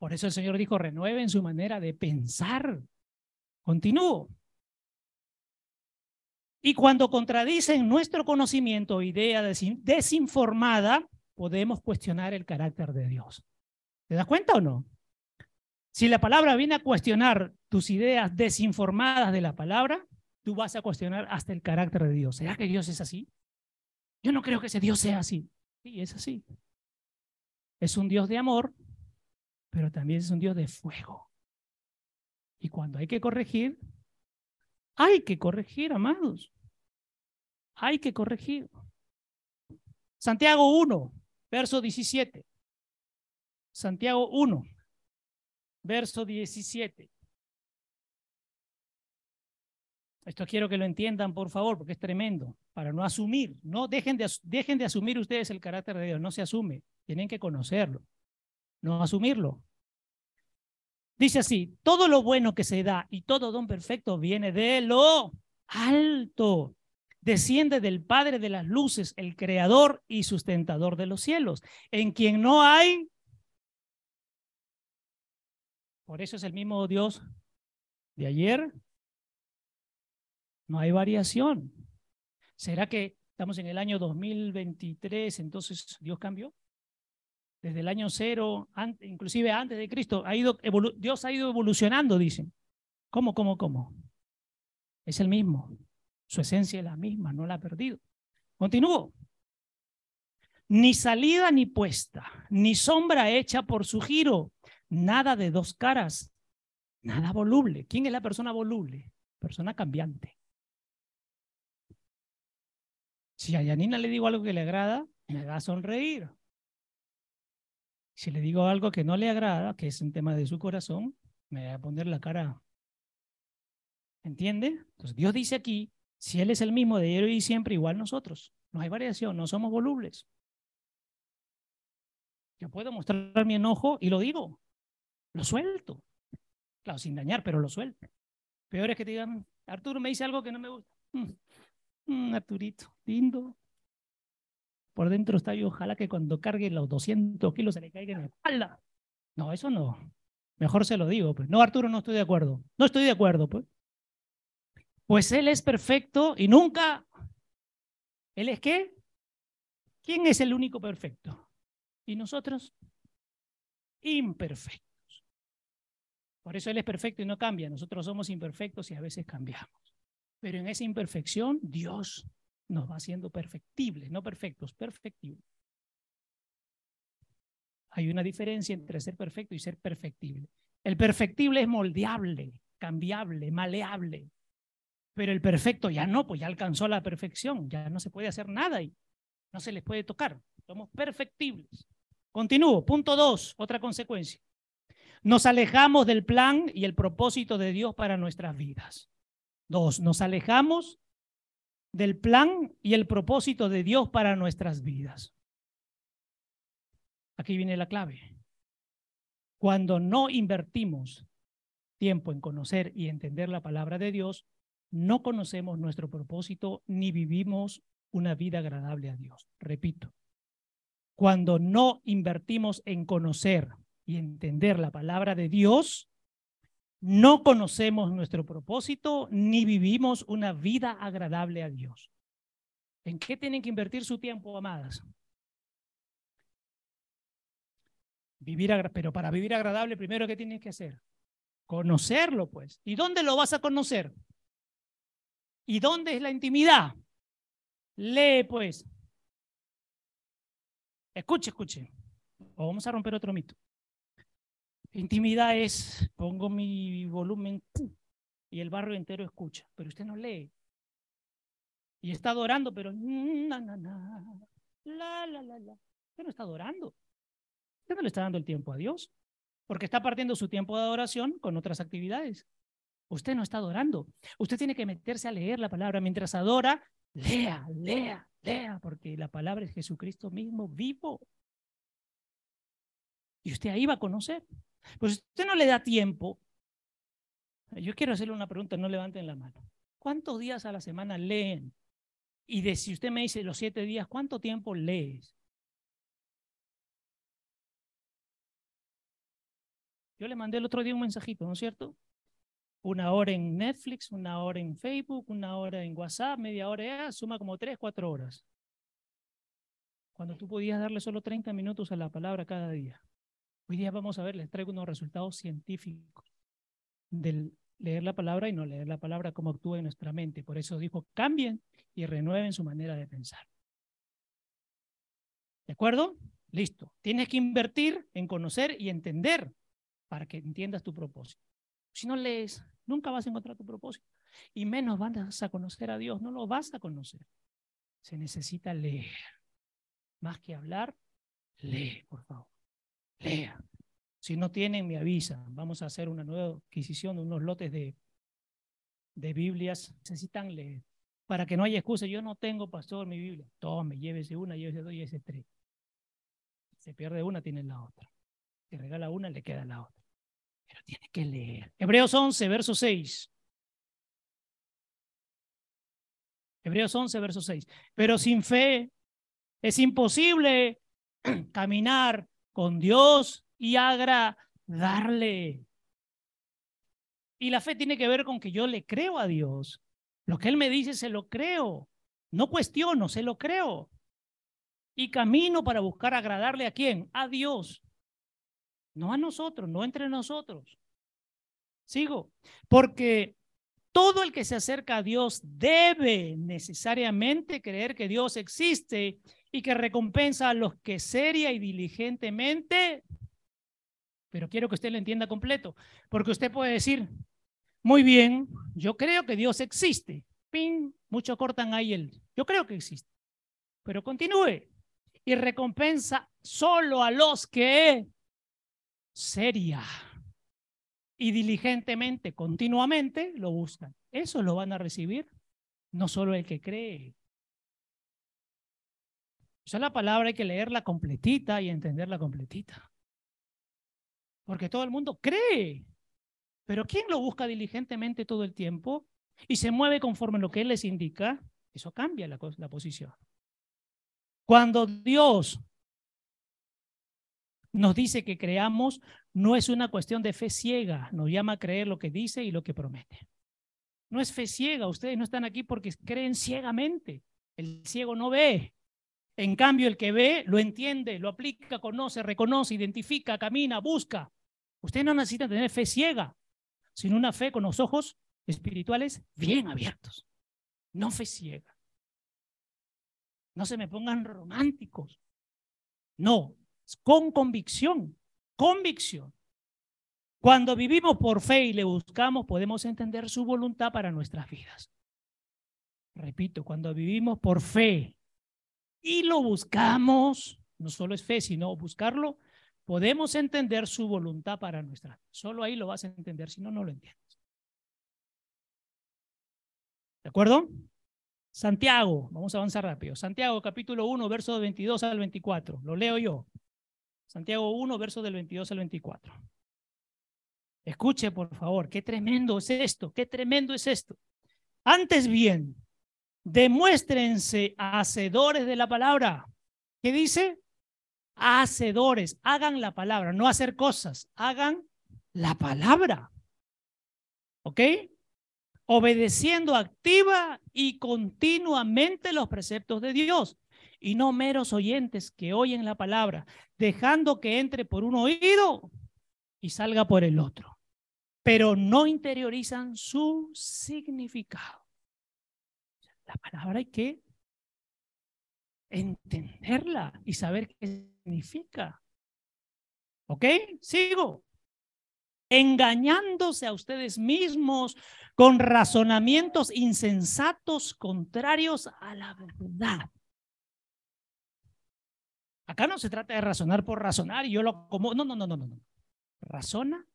Por eso el Señor dijo, renueven su manera de pensar. Continúo. Y cuando contradicen nuestro conocimiento o idea desinformada, podemos cuestionar el carácter de Dios. ¿Te das cuenta o no? Si la palabra viene a cuestionar tus ideas desinformadas de la palabra, tú vas a cuestionar hasta el carácter de Dios. ¿Será que Dios es así? Yo no creo que ese Dios sea así. Sí, es así. Es un Dios de amor, pero también es un Dios de fuego. Y cuando hay que corregir, hay que corregir, amados. Hay que corregir. Santiago 1, verso 17. Santiago 1, verso 17. Esto quiero que lo entiendan, por favor, porque es tremendo, para no asumir. No dejen de, dejen de asumir ustedes el carácter de Dios, no se asume, tienen que conocerlo, no asumirlo. Dice así, todo lo bueno que se da y todo don perfecto viene de lo alto, desciende del Padre de las luces, el creador y sustentador de los cielos, en quien no hay... Por eso es el mismo Dios de ayer, no hay variación. ¿Será que estamos en el año 2023, entonces Dios cambió? Desde el año cero, inclusive antes de Cristo, ha ido Dios ha ido evolucionando, dicen. ¿Cómo, cómo, cómo? Es el mismo. Su esencia es la misma, no la ha perdido. Continúo. Ni salida ni puesta, ni sombra hecha por su giro, nada de dos caras, nada voluble. ¿Quién es la persona voluble? Persona cambiante. Si a Yanina le digo algo que le agrada, me va a sonreír. Si le digo algo que no le agrada, que es un tema de su corazón, me va a poner la cara. ¿Entiende? Entonces Dios dice aquí, si Él es el mismo de ayer y siempre, igual nosotros. No hay variación, no somos volubles. Yo puedo mostrar mi enojo y lo digo. Lo suelto. Claro, sin dañar, pero lo suelto. Peor es que te digan, Arturo me dice algo que no me gusta. Mm. Mm, Arturito, lindo. Por dentro está y ojalá que cuando cargue los 200 kilos se le caiga en la espalda. No, eso no. Mejor se lo digo. Pues. No, Arturo, no estoy de acuerdo. No estoy de acuerdo, pues. Pues Él es perfecto y nunca. ¿Él es qué? ¿Quién es el único perfecto? Y nosotros, imperfectos. Por eso Él es perfecto y no cambia. Nosotros somos imperfectos y a veces cambiamos. Pero en esa imperfección, Dios nos va haciendo perfectibles, no perfectos, perfectibles. Hay una diferencia entre ser perfecto y ser perfectible. El perfectible es moldeable, cambiable, maleable. Pero el perfecto ya no, pues ya alcanzó la perfección, ya no se puede hacer nada y no se les puede tocar. Somos perfectibles. Continúo. Punto dos, otra consecuencia. Nos alejamos del plan y el propósito de Dios para nuestras vidas. Dos, nos alejamos del plan y el propósito de Dios para nuestras vidas. Aquí viene la clave. Cuando no invertimos tiempo en conocer y entender la palabra de Dios, no conocemos nuestro propósito ni vivimos una vida agradable a Dios. Repito, cuando no invertimos en conocer y entender la palabra de Dios, no conocemos nuestro propósito ni vivimos una vida agradable a Dios. ¿En qué tienen que invertir su tiempo, amadas? Vivir, pero para vivir agradable, primero, ¿qué tienes que hacer? Conocerlo, pues. ¿Y dónde lo vas a conocer? ¿Y dónde es la intimidad? Lee, pues. Escuche, escuche. O vamos a romper otro mito. Intimidad es, pongo mi volumen y el barrio entero escucha, pero usted no lee. Y está adorando, pero la, la, la, la. Usted no está adorando. Usted no le está dando el tiempo a Dios, porque está partiendo su tiempo de adoración con otras actividades. Usted no está adorando. Usted tiene que meterse a leer la palabra. Mientras adora, lea, lea, lea, porque la palabra es Jesucristo mismo vivo. Y usted ahí va a conocer. Pues usted no le da tiempo. Yo quiero hacerle una pregunta, no levanten la mano. ¿Cuántos días a la semana leen? Y de si usted me dice los siete días, ¿cuánto tiempo lees? Yo le mandé el otro día un mensajito, ¿no es cierto? Una hora en Netflix, una hora en Facebook, una hora en WhatsApp, media hora, suma como tres, cuatro horas. Cuando tú podías darle solo 30 minutos a la palabra cada día. Hoy día vamos a ver, les traigo unos resultados científicos del leer la palabra y no leer la palabra, cómo actúa en nuestra mente. Por eso dijo, cambien y renueven su manera de pensar. ¿De acuerdo? Listo. Tienes que invertir en conocer y entender para que entiendas tu propósito. Si no lees, nunca vas a encontrar tu propósito. Y menos vas a conocer a Dios, no lo vas a conocer. Se necesita leer. Más que hablar, lee, por favor. Lea. Si no tienen, me avisan. Vamos a hacer una nueva adquisición de unos lotes de, de Biblias. Necesitan leer. Para que no haya excusa. Yo no tengo, pastor, mi Biblia. Tome, llévese una, llévese dos, llévese tres. Se pierde una, tiene la otra. Si regala una, le queda la otra. Pero tiene que leer. Hebreos 11, verso 6. Hebreos 11, verso 6. Pero sin fe es imposible *clears throat* caminar con Dios y agradarle. Y la fe tiene que ver con que yo le creo a Dios. Lo que Él me dice, se lo creo. No cuestiono, se lo creo. Y camino para buscar agradarle a quién? A Dios. No a nosotros, no entre nosotros. Sigo. Porque todo el que se acerca a Dios debe necesariamente creer que Dios existe y que recompensa a los que seria y diligentemente, pero quiero que usted lo entienda completo, porque usted puede decir, muy bien, yo creo que Dios existe. Pin, muchos cortan ahí el, yo creo que existe, pero continúe y recompensa solo a los que seria y diligentemente, continuamente lo buscan. Eso lo van a recibir, no solo el que cree. Esa la palabra hay que leerla completita y entenderla completita. Porque todo el mundo cree. Pero ¿quién lo busca diligentemente todo el tiempo y se mueve conforme a lo que Él les indica? Eso cambia la, la posición. Cuando Dios nos dice que creamos, no es una cuestión de fe ciega, nos llama a creer lo que dice y lo que promete. No es fe ciega, ustedes no están aquí porque creen ciegamente. El ciego no ve. En cambio, el que ve lo entiende, lo aplica, conoce, reconoce, identifica, camina, busca. Ustedes no necesitan tener fe ciega, sino una fe con los ojos espirituales bien abiertos. No fe ciega. No se me pongan románticos. No, con convicción, convicción. Cuando vivimos por fe y le buscamos, podemos entender su voluntad para nuestras vidas. Repito, cuando vivimos por fe y lo buscamos, no solo es fe, sino buscarlo, podemos entender su voluntad para nuestra. Solo ahí lo vas a entender, si no, no lo entiendes. ¿De acuerdo? Santiago, vamos a avanzar rápido. Santiago capítulo 1, versos 22 al 24. Lo leo yo. Santiago 1, versos del 22 al 24. Escuche, por favor, qué tremendo es esto, qué tremendo es esto. Antes bien, demuéstrense hacedores de la palabra. ¿Qué dice? Hacedores, hagan la palabra, no hacer cosas, hagan la palabra. ¿Ok? Obedeciendo activa y continuamente los preceptos de Dios y no meros oyentes que oyen la palabra, dejando que entre por un oído y salga por el otro, pero no interiorizan su significado. La palabra hay que entenderla y saber qué significa. ¿Ok? Sigo. Engañándose a ustedes mismos con razonamientos insensatos contrarios a la verdad. Acá no se trata de razonar por razonar y yo lo como. No, no, no, no, no. Razona,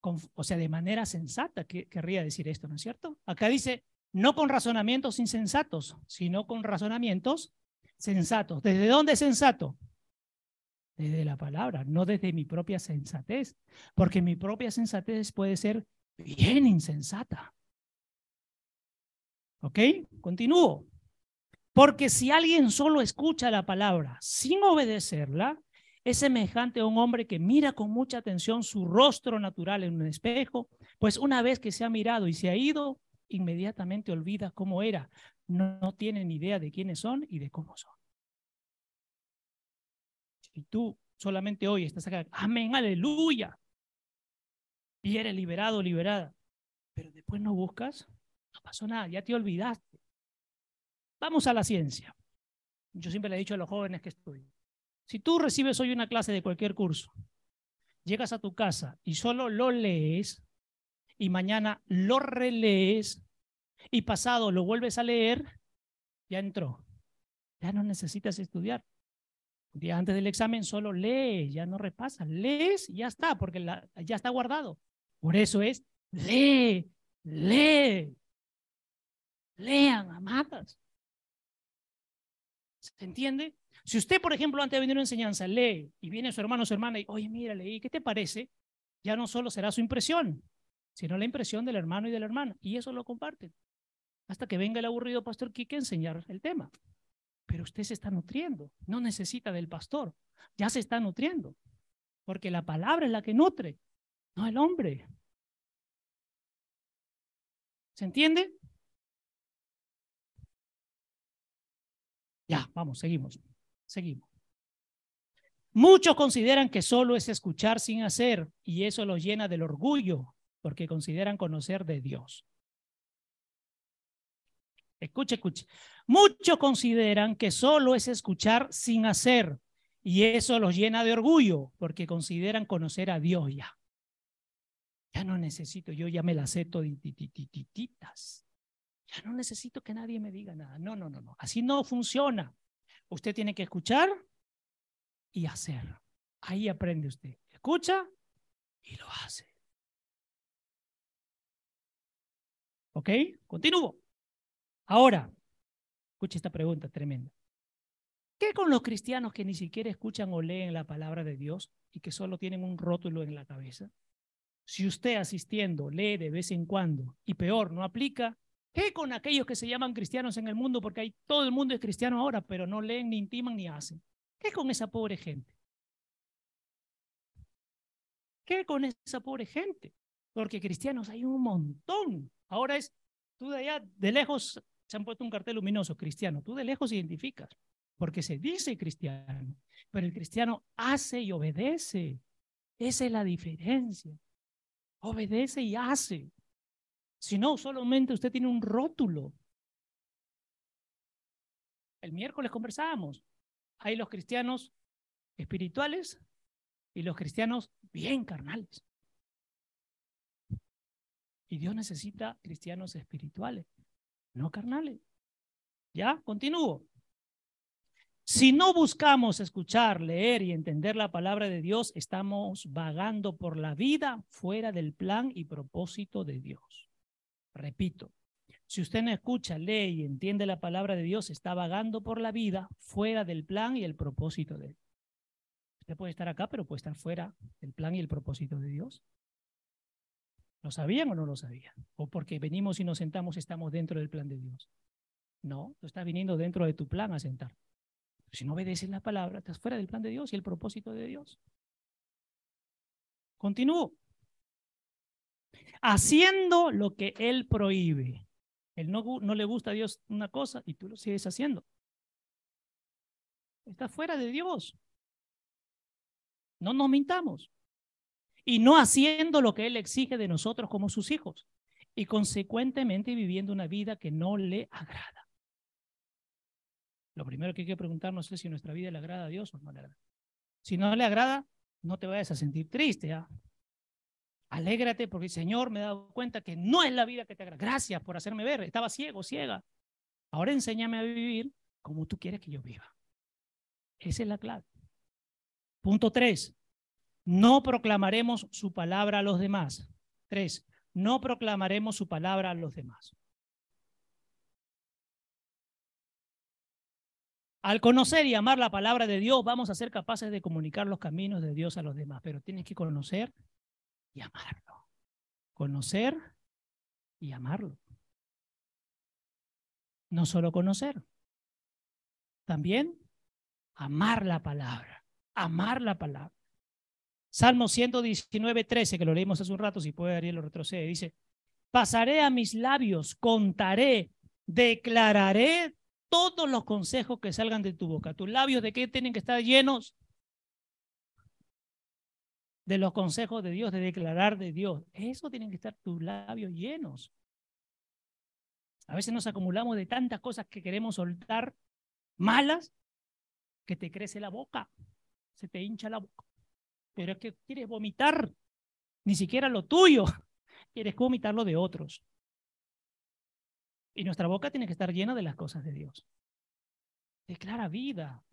o sea, de manera sensata, que, querría decir esto, ¿no es cierto? Acá dice, no con razonamientos insensatos, sino con razonamientos sensatos. ¿Desde dónde es sensato? Desde la palabra, no desde mi propia sensatez, porque mi propia sensatez puede ser bien insensata. ¿Ok? Continúo. Porque si alguien solo escucha la palabra sin obedecerla, es semejante a un hombre que mira con mucha atención su rostro natural en un espejo, pues una vez que se ha mirado y se ha ido, inmediatamente olvida cómo era. No, tiene ni idea de quiénes son y de cómo son. Si tú solamente hoy estás acá, amén, aleluya, y eres liberado, liberada, pero después no buscas, no pasó nada, ya te olvidaste. Vamos a la ciencia. Yo siempre le he dicho a los jóvenes que estudian. Si tú recibes hoy una clase de cualquier curso, llegas a tu casa y solo lo lees y mañana lo relees y pasado lo vuelves a leer, ya entró. Ya no necesitas estudiar. Un día antes del examen solo lees, ya no repasas, lees y ya está, porque ya está guardado. Por eso es, lee, lee. Lean, amadas. ¿Se entiende? Si usted, por ejemplo, antes de venir a una enseñanza, lee y viene su hermano o su hermana y, oye, mira, leí, ¿qué te parece? Ya no solo será su impresión, sino la impresión del hermano y de la hermana. Y eso lo comparten. Hasta que venga el aburrido pastor Quique a enseñar el tema. Pero usted se está nutriendo, no necesita del pastor, ya se está nutriendo. Porque la palabra es la que nutre, no el hombre. ¿Se entiende? Ya, vamos, seguimos. Seguimos. Muchos consideran que solo es escuchar sin hacer y eso los llena del orgullo porque consideran conocer de Dios. Escuche, escuche. Muchos consideran que solo es escuchar sin hacer y eso los llena de orgullo porque consideran conocer a Dios ya. Ya no necesito, yo ya me las sé todititas. Ya no necesito que nadie me diga nada. No, no, no, no. Así no funciona. Usted tiene que escuchar y hacer. Ahí aprende usted. Escucha y lo hace. ¿Ok? Continúo. Ahora, escuche esta pregunta tremenda. ¿Qué con los cristianos que ni siquiera escuchan o leen la palabra de Dios y que solo tienen un rótulo en la cabeza? Si usted asistiendo lee de vez en cuando y peor, no aplica, ¿qué con aquellos que se llaman cristianos en el mundo? Porque hay, todo el mundo es cristiano ahora, pero no leen, ni intiman, ni hacen. ¿Qué con esa pobre gente? ¿Qué con esa pobre gente? Porque cristianos hay un montón. Ahora es, tú de allá, de lejos, se han puesto un cartel luminoso, cristiano. Tú de lejos identificas, porque se dice cristiano, pero el cristiano hace y obedece. Esa es la diferencia. Obedece y hace. Si no, solamente usted tiene un rótulo. El miércoles conversábamos. Hay los cristianos espirituales y los cristianos bien carnales. Y Dios necesita cristianos espirituales, no carnales. ¿Ya? Continúo. Si no buscamos escuchar, leer y entender la palabra de Dios, estamos vagando por la vida fuera del plan y propósito de Dios. Repito, si usted no escucha, lee y entiende la palabra de Dios, está vagando por la vida fuera del plan y el propósito de Dios. Usted puede estar acá, pero puede estar fuera del plan y el propósito de Dios. ¿Lo sabían o no lo sabían? O porque venimos y nos sentamos estamos dentro del plan de Dios. No, tú estás viniendo dentro de tu plan a sentar. si no obedeces la palabra, estás fuera del plan de Dios y el propósito de Dios. Continúo. Haciendo lo que Él prohíbe. Él no, no le gusta a Dios una cosa y tú lo sigues haciendo. Estás fuera de Dios. No nos mintamos y no haciendo lo que Él exige de nosotros como sus hijos y consecuentemente viviendo una vida que no le agrada. Lo primero que hay que preguntarnos es si nuestra vida le agrada a Dios o no le agrada. Si no le agrada, no te vayas a sentir triste. ¿ah? Alégrate porque el Señor me ha dado cuenta que no es la vida que te agrada. Gracias por hacerme ver. Estaba ciego, ciega. Ahora enséñame a vivir como tú quieres que yo viva. Esa es la clave. Punto tres no proclamaremos su palabra a los demás. Tres, no proclamaremos su palabra a los demás. Al conocer y amar la palabra de Dios, vamos a ser capaces de comunicar los caminos de Dios a los demás, pero tienes que conocer y amarlo. Conocer y amarlo. No solo conocer, también amar la palabra, amar la palabra. Salmo 119, 13, que lo leímos hace un rato, si puede Ariel lo retrocede, dice, pasaré a mis labios, contaré, declararé todos los consejos que salgan de tu boca. ¿Tus labios de qué tienen que estar llenos? De los consejos de Dios, de declarar de Dios. Eso tienen que estar tus labios llenos. A veces nos acumulamos de tantas cosas que queremos soltar malas que te crece la boca. se te hincha la boca. Pero es que quieres vomitar, ni siquiera lo tuyo, *laughs* quieres vomitar lo de otros. Y nuestra boca tiene que estar llena de las cosas de Dios. Declara vida.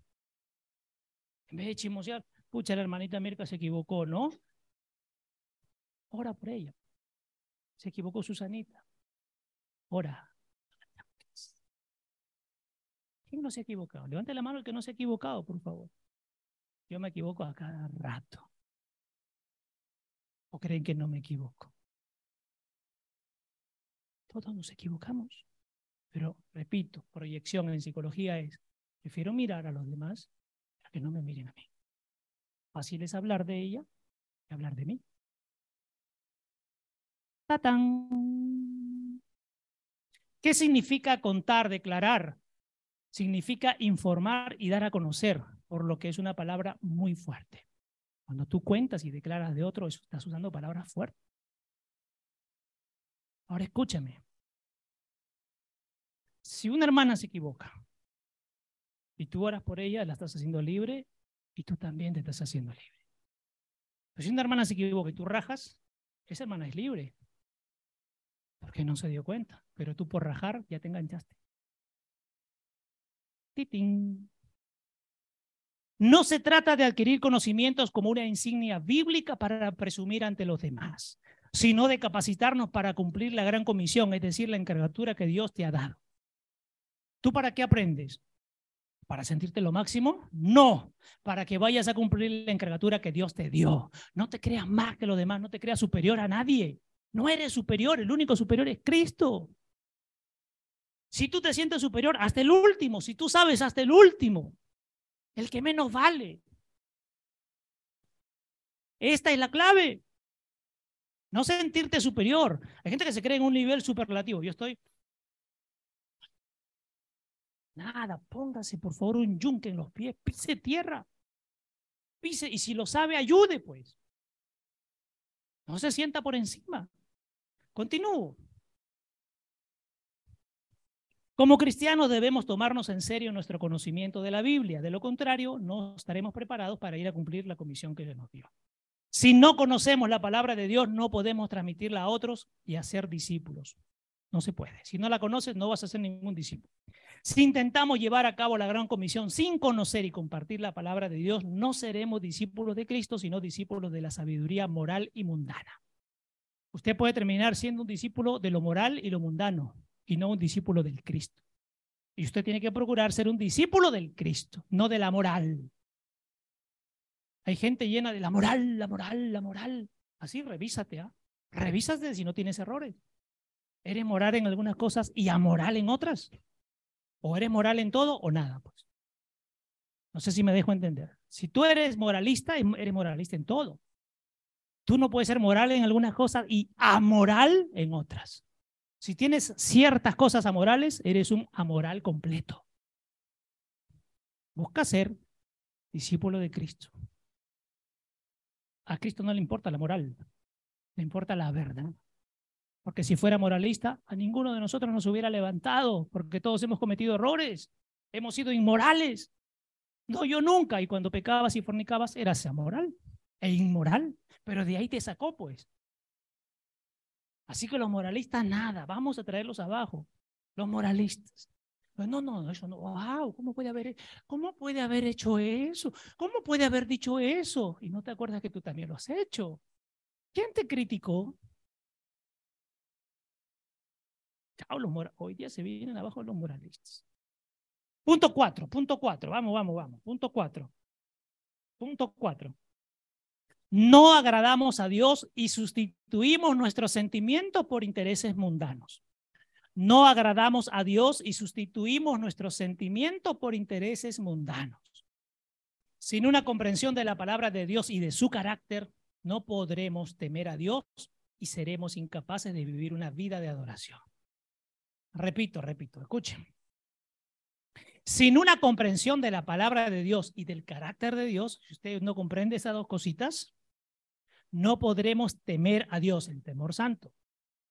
En vez de chismosear, pucha, la hermanita Mirka se equivocó, ¿no? Ora por ella. Se equivocó Susanita. Ora. ¿Quién no se ha equivocado? Levante la mano el que no se ha equivocado, por favor. Yo me equivoco a cada rato. ¿O creen que no me equivoco? Todos nos equivocamos. Pero, repito, proyección en psicología es, prefiero mirar a los demás para que no me miren a mí. Fácil es hablar de ella que hablar de mí. ¡Tatán! ¿Qué significa contar, declarar? Significa informar y dar a conocer, por lo que es una palabra muy fuerte. Cuando tú cuentas y declaras de otro, estás usando palabras fuertes. Ahora escúchame. Si una hermana se equivoca y tú oras por ella, la estás haciendo libre y tú también te estás haciendo libre. Pero si una hermana se equivoca y tú rajas, esa hermana es libre. Porque no se dio cuenta. Pero tú por rajar ya te enganchaste. Titín. No se trata de adquirir conocimientos como una insignia bíblica para presumir ante los demás, sino de capacitarnos para cumplir la gran comisión, es decir, la encargatura que Dios te ha dado. ¿Tú para qué aprendes? ¿Para sentirte lo máximo? No, para que vayas a cumplir la encargatura que Dios te dio. No te creas más que los demás, no te creas superior a nadie. No eres superior, el único superior es Cristo. Si tú te sientes superior, hasta el último. Si tú sabes, hasta el último el que menos vale. Esta es la clave. No sentirte superior. Hay gente que se cree en un nivel superlativo. Yo estoy. Nada, póngase por favor un yunque en los pies, pise tierra. Pise, y si lo sabe, ayude, pues. No se sienta por encima. Continúo. Como cristianos debemos tomarnos en serio nuestro conocimiento de la Biblia. De lo contrario, no estaremos preparados para ir a cumplir la comisión que Dios nos dio. Si no conocemos la palabra de Dios, no podemos transmitirla a otros y hacer discípulos. No se puede. Si no la conoces, no vas a ser ningún discípulo. Si intentamos llevar a cabo la gran comisión sin conocer y compartir la palabra de Dios, no seremos discípulos de Cristo, sino discípulos de la sabiduría moral y mundana. Usted puede terminar siendo un discípulo de lo moral y lo mundano, y no un discípulo del Cristo. Y usted tiene que procurar ser un discípulo del Cristo, no de la moral. Hay gente llena de la moral, la moral, la moral. Así, revísate, ¿ah? Revísate si no tienes errores. ¿Eres moral en algunas cosas y amoral en otras? ¿O eres moral en todo o nada? Pues. No sé si me dejo entender. Si tú eres moralista, em, eres moralista en todo. Tú no puedes ser moral en algunas cosas y amoral en otras. Si tienes ciertas cosas amorales, eres un amoral completo. Busca ser discípulo de Cristo. A Cristo no le importa la moral, le importa la verdad. Porque si fuera moralista, a ninguno de nosotros nos hubiera levantado, porque todos hemos cometido errores, hemos sido inmorales. No, yo nunca. Y cuando pecabas y fornicabas, eras amoral e inmoral. Pero de ahí te sacó, pues. Así que los moralistas, nada, vamos a traerlos abajo. Los moralistas. Pues no, no, eso no. Wow, ¿cómo puede haber, cómo puede haber hecho eso? ¿Cómo puede haber dicho eso? Y no te acuerdas que tú también lo has hecho. ¿Quién te criticó? Chao, los Hoy día se vienen abajo los moralistas. Punto cuatro, punto cuatro. Vamos, vamos, vamos. Punto cuatro. Punto cuatro no agradamos a Dios y sustituimos nuestros sentimientos por intereses mundanos. No agradamos a Dios y sustituimos nuestros sentimientos por intereses mundanos. Sin una comprensión de la palabra de Dios y de su carácter, no podremos temer a Dios y seremos incapaces de vivir una vida de adoración. Repito, repito, escuchen. Sin una comprensión de la palabra de Dios y del carácter de Dios, si usted no comprende esas dos cositas, no podremos temer a Dios, el temor santo,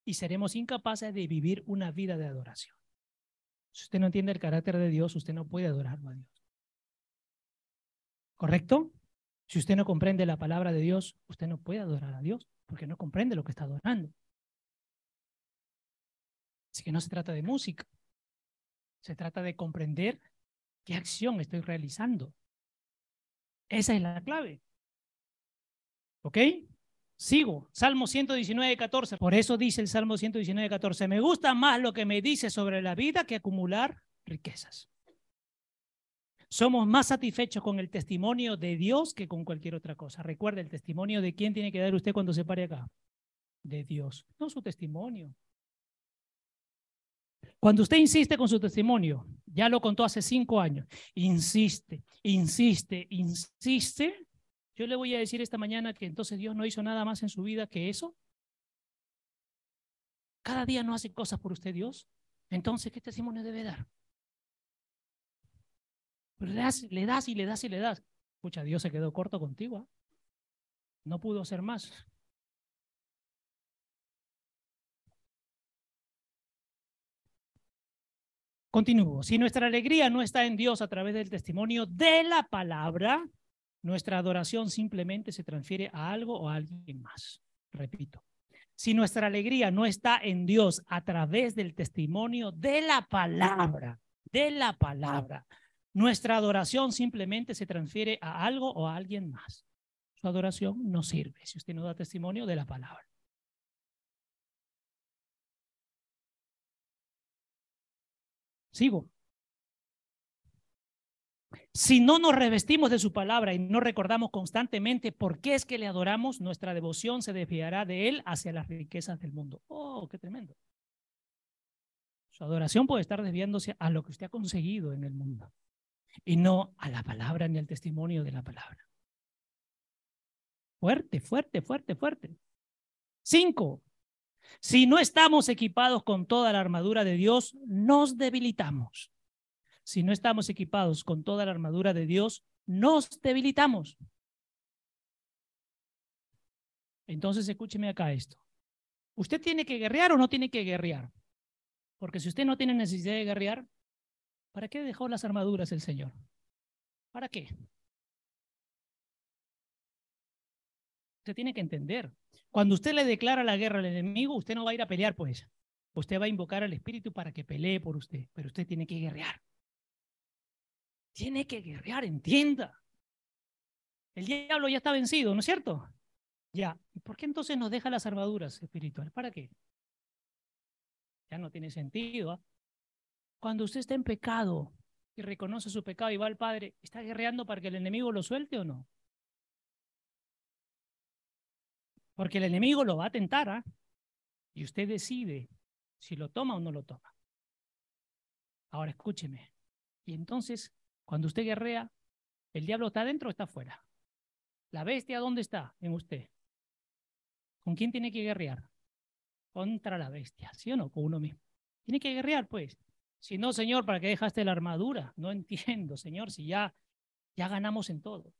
y seremos incapaces de vivir una vida de adoración. Si usted no entiende el carácter de Dios, usted no puede adorarlo a Dios. ¿Correcto? Si usted no comprende la palabra de Dios, usted no puede adorar a Dios porque no comprende lo que está adorando. Así que no se trata de música, se trata de comprender qué acción estoy realizando. Esa es la clave. ¿Ok? Sigo. Salmo 119, 14. Por eso dice el Salmo 119, 14. Me gusta más lo que me dice sobre la vida que acumular riquezas. Somos más satisfechos con el testimonio de Dios que con cualquier otra cosa. Recuerde, el testimonio de quién tiene que dar usted cuando se pare acá. De Dios, no su testimonio. Cuando usted insiste con su testimonio, ya lo contó hace cinco años, insiste, insiste, insiste, yo le voy a decir esta mañana que entonces Dios no hizo nada más en su vida que eso. Cada día no hace cosas por usted Dios. Entonces, ¿qué testimonio debe dar? le das, le das y le das y le das. Escucha, Dios se quedó corto contigo. ¿ah? No pudo hacer más. Continúo. Si nuestra alegría no está en Dios a través del testimonio de la palabra, nuestra adoración simplemente se transfiere a algo o a alguien más. Repito. Si nuestra alegría no está en Dios a través del testimonio de la palabra, de la palabra, nuestra adoración simplemente se transfiere a algo o a alguien más. Su adoración no sirve si usted no da testimonio de la palabra. Sigo. Si no nos revestimos de su palabra y no recordamos constantemente por qué es que le adoramos, nuestra devoción se desviará de él hacia las riquezas del mundo. Oh, qué tremendo. Su adoración puede estar desviándose a lo que usted ha conseguido en el mundo y no a la palabra ni al testimonio de la palabra. Fuerte, fuerte, fuerte, fuerte. Cinco. Si no estamos equipados con toda la armadura de Dios, nos debilitamos. Si no estamos equipados con toda la armadura de Dios, nos debilitamos. Entonces escúcheme acá esto. ¿Usted tiene que guerrear o no tiene que guerrear? Porque si usted no tiene necesidad de guerrear, ¿Para qué dejó las armaduras el Señor? ¿Para qué? Usted tiene que entender. Cuando usted le declara la guerra al enemigo, usted no va a ir a pelear pues. Usted va a invocar al Espíritu para que pelee por usted, pero usted tiene que guerrear. Tiene que guerrear, entienda. El diablo ya está vencido, ¿no es cierto? Ya. ¿Y por qué entonces nos deja las armaduras espirituales? ¿Para qué? Ya no tiene sentido. ¿ah? Cuando usted está en pecado y reconoce su pecado y va al Padre, ¿está guerreando para que el enemigo lo suelte o no? Porque el enemigo lo va a tentar, ¿ah? Y usted decide si lo toma o no lo toma. Ahora escúcheme. Y entonces, cuando usted guerrea, ¿el diablo está adentro o está afuera? ¿La bestia dónde está? En usted. ¿Con quién tiene que guerrear? Contra la bestia, ¿sí o no? Con uno mismo. Tiene que guerrear, pues. Si no, Señor, ¿para qué dejaste la armadura? No *laughs* entiendo, Señor, si ya, ya ganamos en todo.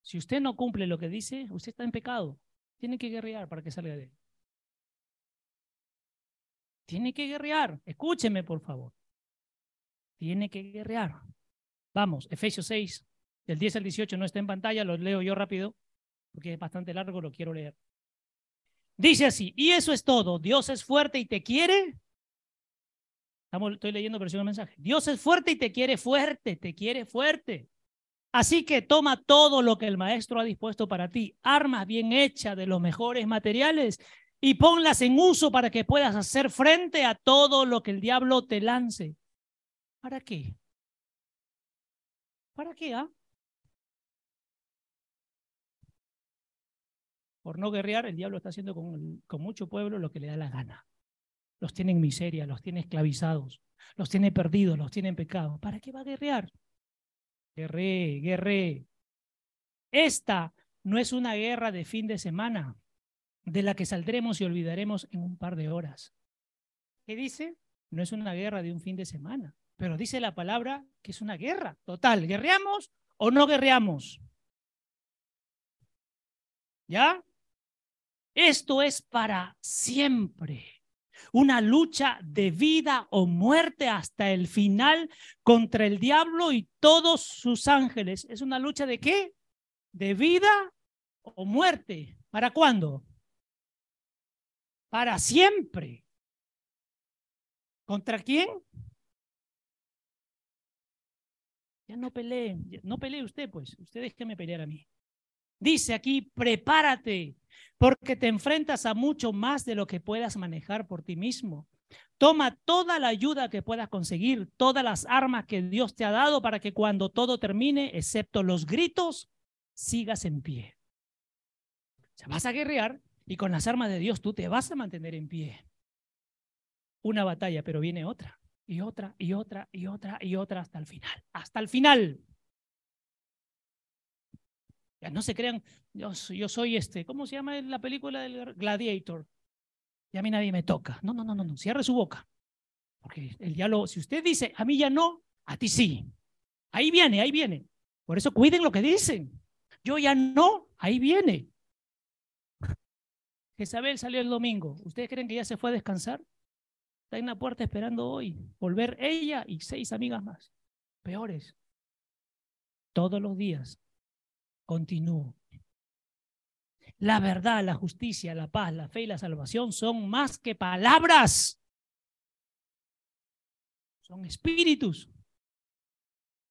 Si usted no cumple lo que dice, usted está en pecado. Tiene que guerrear para que salga de él. Tiene que guerrear. Escúcheme, por favor. Tiene que guerrear. Vamos, Efesios 6, del 10 al 18 no está en pantalla, lo leo yo rápido, porque es bastante largo, lo quiero leer. Dice así, y eso es todo. Dios es fuerte y te quiere estoy leyendo versión de mensaje. Dios es fuerte y te quiere fuerte, te quiere fuerte. Así que toma todo lo que el maestro ha dispuesto para ti, armas bien hechas de los mejores materiales y ponlas en uso para que puedas hacer frente a todo lo que el diablo te lance. ¿Para qué? ¿Para qué? Ah? Por no guerrear, el diablo está haciendo con, con mucho pueblo lo que le da la gana los tiene en miseria, los tiene esclavizados, los tiene perdidos, los tiene en pecado. ¿Para qué va a guerrear? Guerré, guerré. Esta no es una guerra de fin de semana, de la que saldremos y olvidaremos en un par de horas. ¿Qué dice? No es una guerra de un fin de semana, pero dice la palabra que es una guerra total. ¿Guerreamos o no guerreamos? ¿Ya? Esto es para siempre una lucha de vida o muerte hasta el final contra el diablo y todos sus ángeles. ¿Es una lucha de qué? de vida o muerte. ¿Para cuándo? Para siempre. ¿Contra quién? Ya no peleen, no pelee usted, pues. Usted déjeme pelear a mí. Dice aquí, prepárate, porque te enfrentas a mucho más de lo que puedas manejar por ti mismo. Toma toda la ayuda que puedas conseguir, todas las armas que Dios te ha dado para que cuando todo termine, excepto los gritos, sigas en pie. O sea, vas a guerrear y con las armas de Dios tú te vas a mantener en pie. Una batalla, pero viene otra, y otra, y otra, y otra, y otra hasta el final. Hasta el final. Ya no se crean, yo, yo soy este, ¿cómo se llama la película del Gladiator? Y a mí nadie me toca. No, no, no, no, no, cierre su boca. Porque el diálogo, si usted dice, a mí ya no, a ti sí. Ahí viene, ahí viene. Por eso cuiden lo que dicen. Yo ya no, ahí viene. Jezabel salió el domingo. ¿Ustedes creen que ya se fue a descansar? Está en la puerta esperando hoy. Volver ella y seis amigas más. Peores. Todos los días continúo. La verdad, la justicia, la paz, la fe y la salvación son más que palabras. Son espíritus.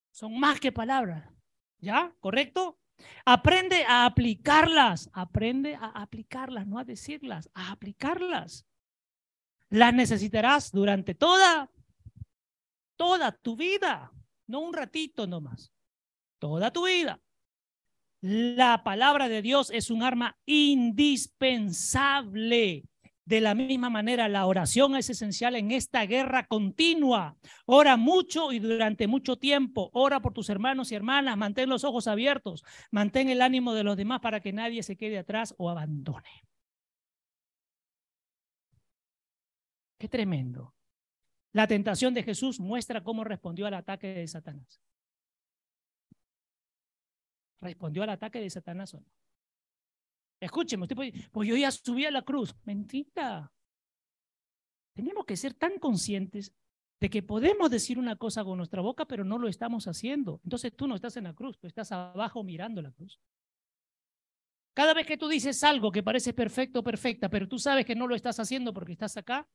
Son más que palabras. ¿Ya? ¿Correcto? Aprende a aplicarlas. Aprende a aplicarlas, no a decirlas, a aplicarlas. Las necesitarás durante toda, toda tu vida. No un ratito nomás. Toda tu vida. La palabra de Dios es un arma indispensable. De la misma manera, la oración es esencial en esta guerra continua. Ora mucho y durante mucho tiempo. Ora por tus hermanos y hermanas. Mantén los ojos abiertos. Mantén el ánimo de los demás para que nadie se quede atrás o abandone. Qué tremendo. La tentación de Jesús muestra cómo respondió al ataque de Satanás. ¿Respondió al ataque de Satanás o no? Escúcheme, usted puede pues yo ya subí a la cruz. Mentira. Tenemos que ser tan conscientes de que podemos decir una cosa con nuestra boca, pero no lo estamos haciendo. Entonces tú no estás en la cruz, tú estás abajo mirando la cruz. Cada vez que tú dices algo que parece perfecto, perfecta, pero tú sabes que no lo estás haciendo porque estás acá,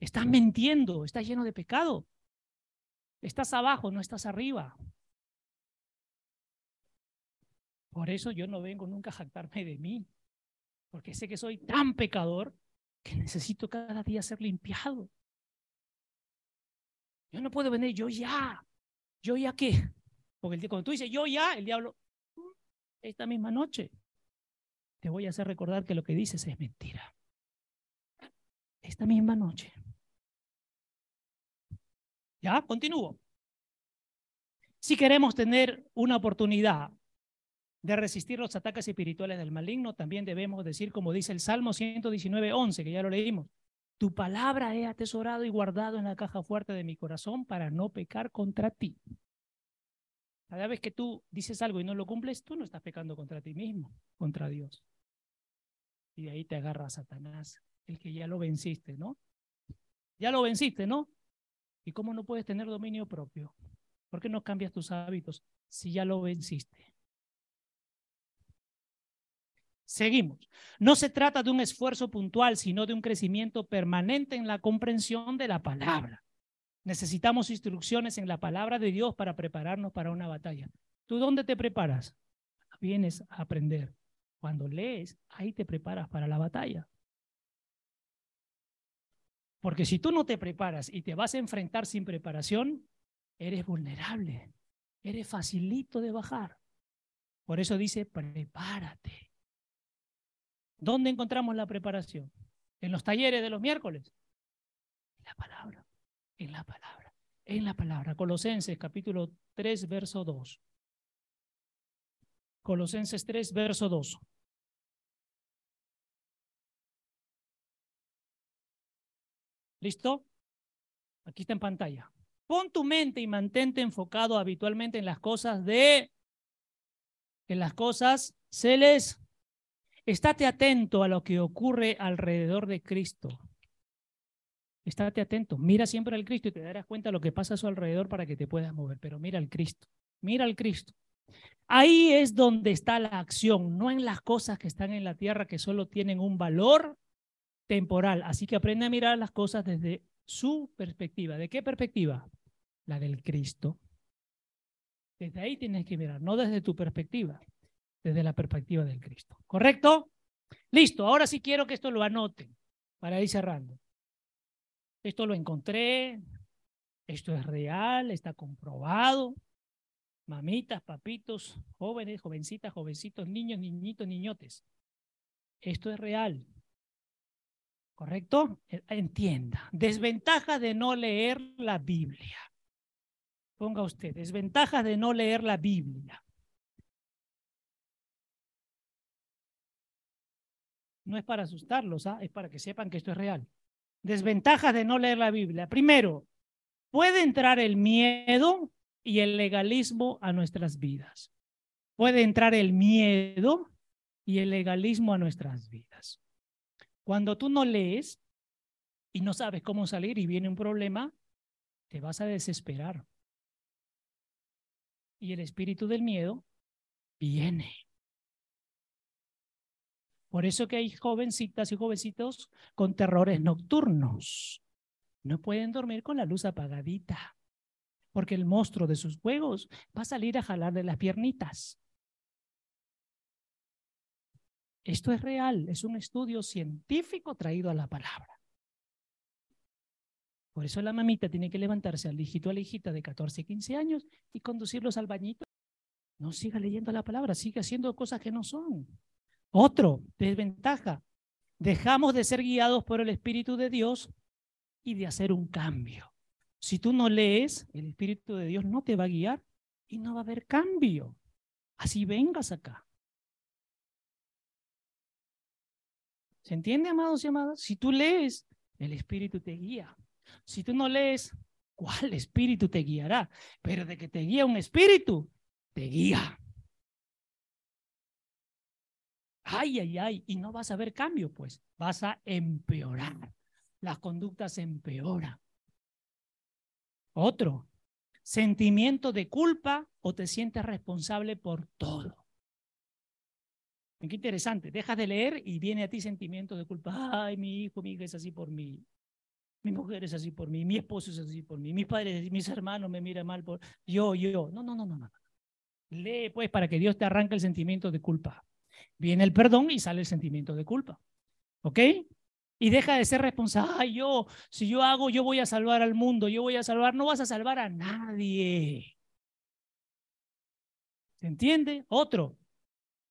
estás mintiendo, estás lleno de pecado. Estás abajo, no estás arriba. Por eso yo no vengo nunca a jactarme de mí, porque sé que soy tan pecador que necesito cada día ser limpiado. Yo no puedo venir, yo ya, yo ya qué. Porque cuando tú dices yo ya, el diablo, esta misma noche, te voy a hacer recordar que lo que dices es mentira. Esta misma noche. ¿Ya? Continúo. Si queremos tener una oportunidad de resistir los ataques espirituales del maligno, también debemos decir, como dice el Salmo 119, 11, que ya lo leímos, tu palabra he atesorado y guardado en la caja fuerte de mi corazón para no pecar contra ti. Cada vez que tú dices algo y no lo cumples, tú no estás pecando contra ti mismo, contra Dios. Y de ahí te agarra Satanás, el que ya lo venciste, ¿no? Ya lo venciste, ¿no? ¿Y cómo no puedes tener dominio propio? ¿Por qué no cambias tus hábitos si ya lo venciste? Seguimos. No se trata de un esfuerzo puntual, sino de un crecimiento permanente en la comprensión de la palabra. Necesitamos instrucciones en la palabra de Dios para prepararnos para una batalla. ¿Tú dónde te preparas? Vienes a aprender. Cuando lees, ahí te preparas para la batalla. Porque si tú no te preparas y te vas a enfrentar sin preparación, eres vulnerable, eres facilito de bajar. Por eso dice, prepárate. ¿Dónde encontramos la preparación? ¿En los talleres de los miércoles? En la palabra, en la palabra, en la palabra. Colosenses capítulo 3, verso 2. Colosenses 3, verso 2. ¿Listo? Aquí está en pantalla. Pon tu mente y mantente enfocado habitualmente en las cosas de, en las cosas se les Estate atento a lo que ocurre alrededor de Cristo. Estate atento. Mira siempre al Cristo y te darás cuenta de lo que pasa a su alrededor para que te puedas mover. Pero mira al Cristo. Mira al Cristo. Ahí es donde está la acción, no en las cosas que están en la tierra que solo tienen un valor temporal. Así que aprende a mirar las cosas desde su perspectiva. ¿De qué perspectiva? La del Cristo. Desde ahí tienes que mirar, no desde tu perspectiva, desde la perspectiva del Cristo. ¿Correcto? Listo, ahora sí quiero que esto lo anoten para ir cerrando. Esto lo encontré, esto es real, está comprobado. Mamitas, papitos, jóvenes, jovencitas, jovencitos, niños, niñitos, niñotes. Esto es real. ¿Correcto? E, entienda. Desventaja de no leer la Biblia. Ponga usted, desventaja de no leer la Biblia. No es para asustarlos, ¿ah? es para que sepan que esto es real. Desventajas de no leer la Biblia. Primero, puede entrar el miedo y el legalismo a nuestras vidas. Puede entrar el miedo y el legalismo a nuestras vidas. Cuando tú no lees y no sabes cómo salir y viene un problema, te vas a desesperar. Y el espíritu del miedo viene. Por eso que hay jovencitas y jovencitos con terrores nocturnos. No pueden dormir con la luz apagadita, porque el monstruo de sus juegos va a salir a jalar de las piernitas. Esto es real, es un estudio científico traído a la palabra. Por eso la mamita tiene que levantarse al hijito a la hijita de 14, 15 años y conducirlos al bañito. No siga leyendo la palabra, siga haciendo cosas que no son. Otro, desventaja. Dejamos de ser guiados por el Espíritu de Dios y de hacer un cambio. Si tú no lees, el Espíritu de Dios no te va a guiar y no va a haber cambio. Así vengas acá. ¿Se entiende, amados y amadas? Si tú lees, el Espíritu te guía. Si tú no lees, ¿cuál Espíritu te guiará? Pero de que te guía un Espíritu, te guía. Ay, ay, ay, y no vas a ver cambio, pues vas a empeorar. Las conductas empeoran. Otro, sentimiento de culpa o te sientes responsable por todo. Qué interesante, dejas de leer y viene a ti sentimiento de culpa. Ay, mi hijo, mi hija es así por mí. Mi mujer es así por mí, mi esposo es así por mí, mis padres, mis hermanos me miran mal por yo, yo. No, no, no, no, no. Lee pues para que Dios te arranque el sentimiento de culpa. Viene el perdón y sale el sentimiento de culpa. ¿Ok? Y deja de ser responsable. Ay, yo, si yo hago, yo voy a salvar al mundo, yo voy a salvar, no vas a salvar a nadie. ¿Se entiende? Otro,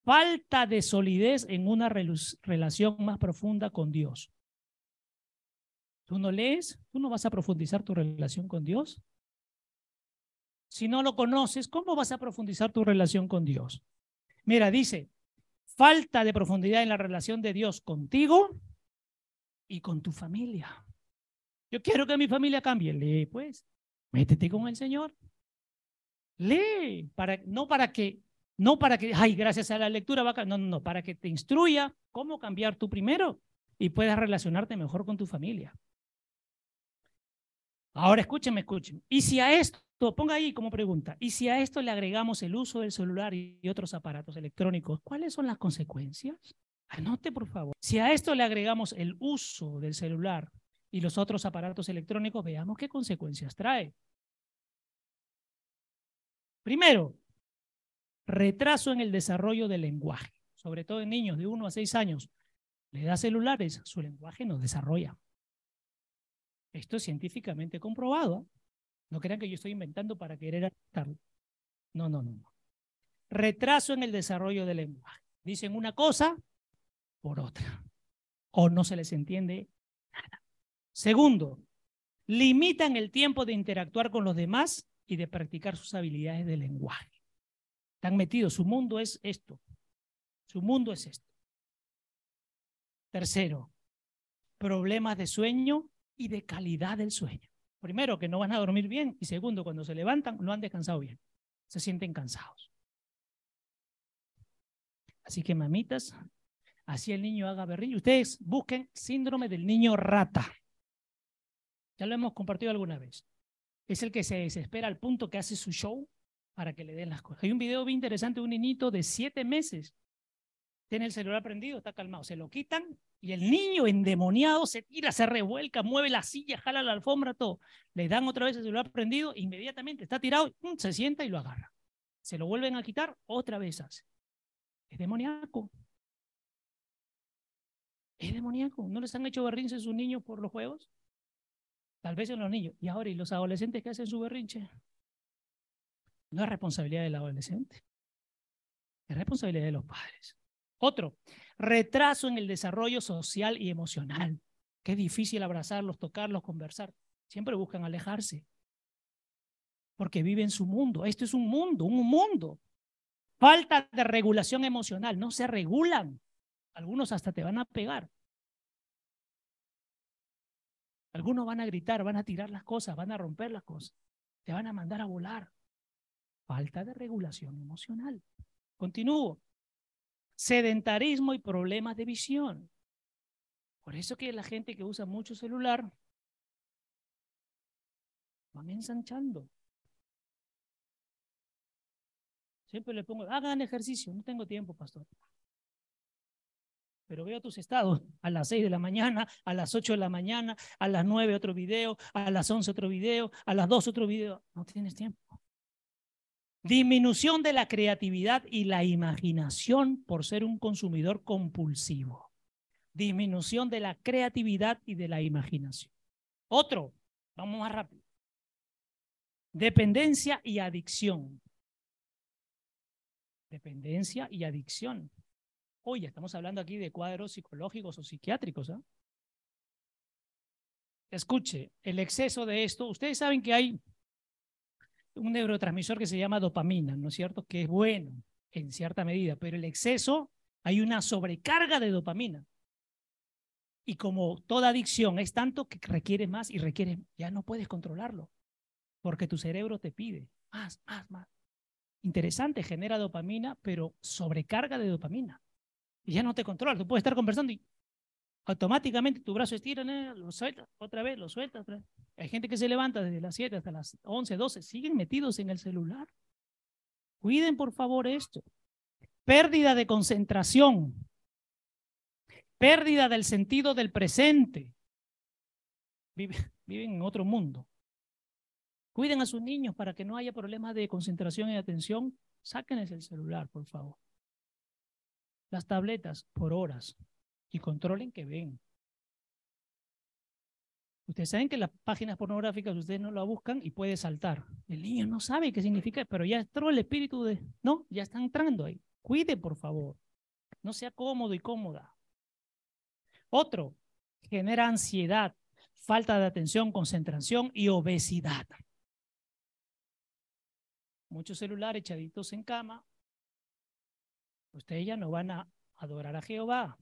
falta de solidez en una relación más profunda con Dios. Tú no lees, tú no vas a profundizar tu relación con Dios. Si no lo conoces, ¿cómo vas a profundizar tu relación con Dios? Mira, dice, falta de profundidad en la relación de Dios contigo y con tu familia. Yo quiero que mi familia cambie. Lee, pues, métete con el Señor. Lee, para, no para que no para que, ay, gracias a la lectura va. No, no, no, para que te instruya cómo cambiar tú primero y puedas relacionarte mejor con tu familia. Ahora escúchenme, escuchen. Y si a esto, ponga ahí como pregunta, y si a esto le agregamos el uso del celular y otros aparatos electrónicos, ¿cuáles son las consecuencias? Anote, por favor. Si a esto le agregamos el uso del celular y los otros aparatos electrónicos, veamos qué consecuencias trae. Primero, retraso en el desarrollo del lenguaje, sobre todo en niños de 1 a 6 años. Le da celulares, su lenguaje no desarrolla. Esto es científicamente comprobado. No crean que yo estoy inventando para querer aceptarlo. No, no, no, no. Retraso en el desarrollo del lenguaje. Dicen una cosa por otra. O no se les entiende nada. Segundo, limitan el tiempo de interactuar con los demás y de practicar sus habilidades de lenguaje. Están metidos, su mundo es esto. Su mundo es esto. Tercero, problemas de sueño y de calidad del sueño. Primero, que no van a dormir bien. Y segundo, cuando se levantan, no han descansado bien. Se sienten cansados. Así que, mamitas, así el niño haga berrillo. Ustedes busquen síndrome del niño rata. Ya lo hemos compartido alguna vez. Es el que se desespera al punto que hace su show para que le den las cosas. Hay un video bien interesante de un niñito de siete meses. Tiene el celular prendido, está calmado. Se lo quitan y el niño endemoniado se tira, se revuelca, mueve la silla, jala la alfombra, todo. Le dan otra vez el celular prendido, inmediatamente está tirado, se sienta y lo agarra. Se lo vuelven a quitar, otra vez hace. Es demoníaco. Es demoníaco. ¿No les han hecho berrinche a sus niños por los juegos? Tal vez en los niños. Y ahora, ¿y los adolescentes que hacen su berrinche? No es responsabilidad del adolescente. Es responsabilidad de los padres. Otro, retraso en el desarrollo social y emocional. Qué difícil abrazarlos, tocarlos, conversar. Siempre buscan alejarse. Porque viven su mundo. Esto es un mundo, un mundo. Falta de regulación emocional. No se regulan. Algunos hasta te van a pegar. Algunos van a gritar, van a tirar las cosas, van a romper las cosas. Te van a mandar a volar. Falta de regulación emocional. Continúo. Sedentarismo y problemas de visión. Por eso que la gente que usa mucho celular van ensanchando. Siempre le pongo, hagan ejercicio. No tengo tiempo, pastor. Pero veo tus estados a las 6 de la mañana, a las 8 de la mañana, a las 9 otro video, a las 11 otro video, a las 2 otro video. No tienes tiempo. Disminución de la creatividad y la imaginación por ser un consumidor compulsivo. Disminución de la creatividad y de la imaginación. Otro, vamos más rápido. Dependencia y adicción. Dependencia y adicción. Oye, estamos hablando aquí de cuadros psicológicos o psiquiátricos. ¿ah? Escuche, el exceso de esto, ustedes saben que hay un neurotransmisor que se llama dopamina, ¿no es cierto? Que es bueno en cierta medida, pero el exceso, hay una sobrecarga de dopamina. Y como toda adicción es tanto que requiere más y requiere, ya no puedes controlarlo, porque tu cerebro te pide más, más, más. Interesante, genera dopamina, pero sobrecarga de dopamina. Y ya no te controla, tú puedes estar conversando y automáticamente tu brazo estira, lo sueltas, otra vez, lo sueltas. Otra vez. Hay gente que se levanta desde las 7 hasta las 11, 12, siguen metidos en el celular. Cuiden por favor esto. Pérdida de concentración. Pérdida del sentido del presente. Viven, *laughs* viven en otro mundo. Cuiden a sus niños para que no haya problemas de concentración y atención. Sáquenles el celular, por favor. Las tabletas por horas y controlen que ven. Ustedes saben que las páginas pornográficas ustedes no la buscan y puede saltar. El niño no sabe qué significa, pero ya entró el espíritu de, no, ya está entrando ahí. Cuide, por favor. No sea cómodo y cómoda. Otro, genera ansiedad, falta de atención, concentración y obesidad. Muchos celulares echaditos en cama. Ustedes ya no van a adorar a Jehová,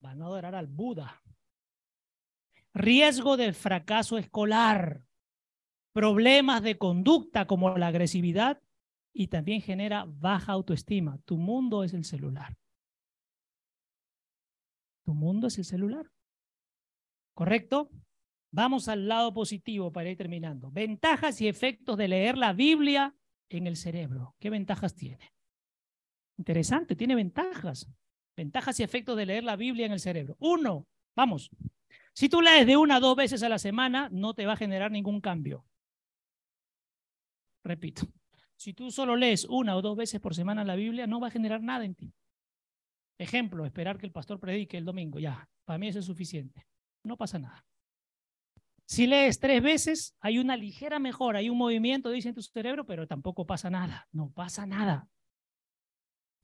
van a adorar al Buda riesgo de fracaso escolar, problemas de conducta como la agresividad y también genera baja autoestima. Tu mundo es el celular. Tu mundo es el celular. ¿Correcto? Vamos al lado positivo para ir terminando. Ventajas y efectos de leer la Biblia en el cerebro. ¿Qué ventajas tiene? Interesante, tiene ventajas. Ventajas y efectos de leer la Biblia en el cerebro. Uno, vamos, si tú lees de una a dos veces a la semana, no te va a generar ningún cambio. Repito, si tú solo lees una o dos veces por semana la Biblia, no va a generar nada en ti. Ejemplo, esperar que el pastor predique el domingo, ya, para mí eso es suficiente. No pasa nada. Si lees tres veces, hay una ligera mejora, hay un movimiento, dice en tu cerebro, pero tampoco pasa nada. No pasa nada.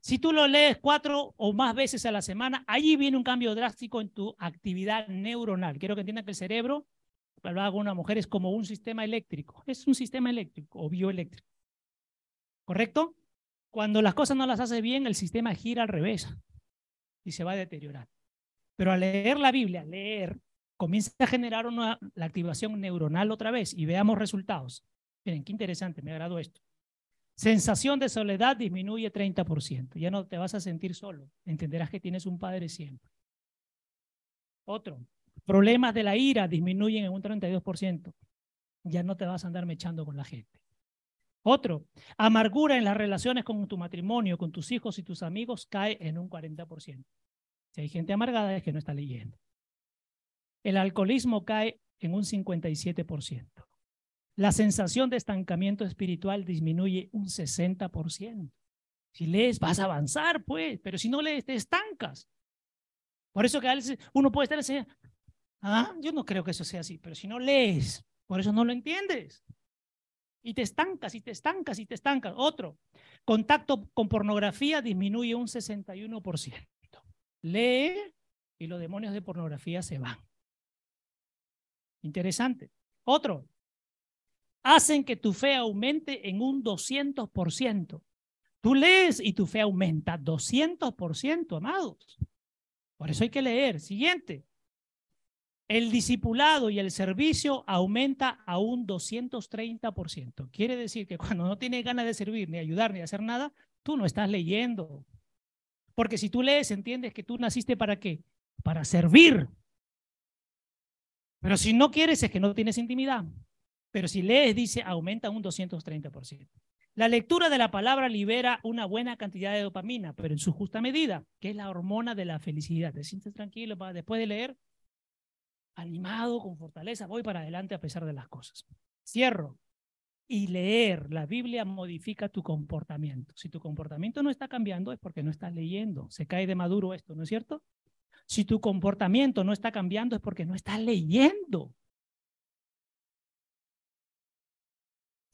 Si tú lo lees cuatro o más veces a la semana, allí viene un cambio drástico en tu actividad neuronal. Quiero que entiendan que el cerebro, hablaba con una mujer, es como un sistema eléctrico. Es un sistema eléctrico o bioeléctrico. ¿Correcto? Cuando las cosas no las hace bien, el sistema gira al revés y se va a deteriorar. Pero al leer la Biblia, leer, comienza a generar una, la activación neuronal otra vez y veamos resultados. Miren, qué interesante, me agradó esto. Sensación de soledad disminuye 30%. Ya no te vas a sentir solo. Entenderás que tienes un padre siempre. Otro, problemas de la ira disminuyen en un 32%. Ya no te vas a andar mechando con la gente. Otro, amargura en las relaciones con tu matrimonio, con tus hijos y tus amigos cae en un 40%. Si hay gente amargada es que no está leyendo. El alcoholismo cae en un 57%. La sensación de estancamiento espiritual disminuye un 60%. Si lees, vas a avanzar, pues, pero si no lees, te estancas. Por eso que uno puede estar así, ah, yo no creo que eso sea así, pero si no lees, por eso no lo entiendes. Y te estancas, y te estancas, y te estancas. Otro, contacto con pornografía disminuye un 61%. Lee y los demonios de pornografía se van. Interesante. Otro, hacen que tu fe aumente en un 200%. Tú lees y tu fe aumenta 200%, amados. Por eso hay que leer. Siguiente. El discipulado y el servicio aumenta a un 230%. Quiere decir que cuando no tienes ganas de servir, ni ayudar, ni hacer nada, tú no estás leyendo. Porque si tú lees, entiendes que tú naciste para qué? Para servir. Pero si no quieres, es que no tienes intimidad. Pero si lees, dice, aumenta un 230%. La lectura de la palabra libera una buena cantidad de dopamina, pero en su justa medida, que es la hormona de la felicidad. Te sientes tranquilo después de leer, animado, con fortaleza, voy para adelante a pesar de las cosas. Cierro. Y leer la Biblia modifica tu comportamiento. Si tu comportamiento no está cambiando es porque no estás leyendo. Se cae de maduro esto, ¿no es cierto? Si tu comportamiento no está cambiando es porque no estás leyendo.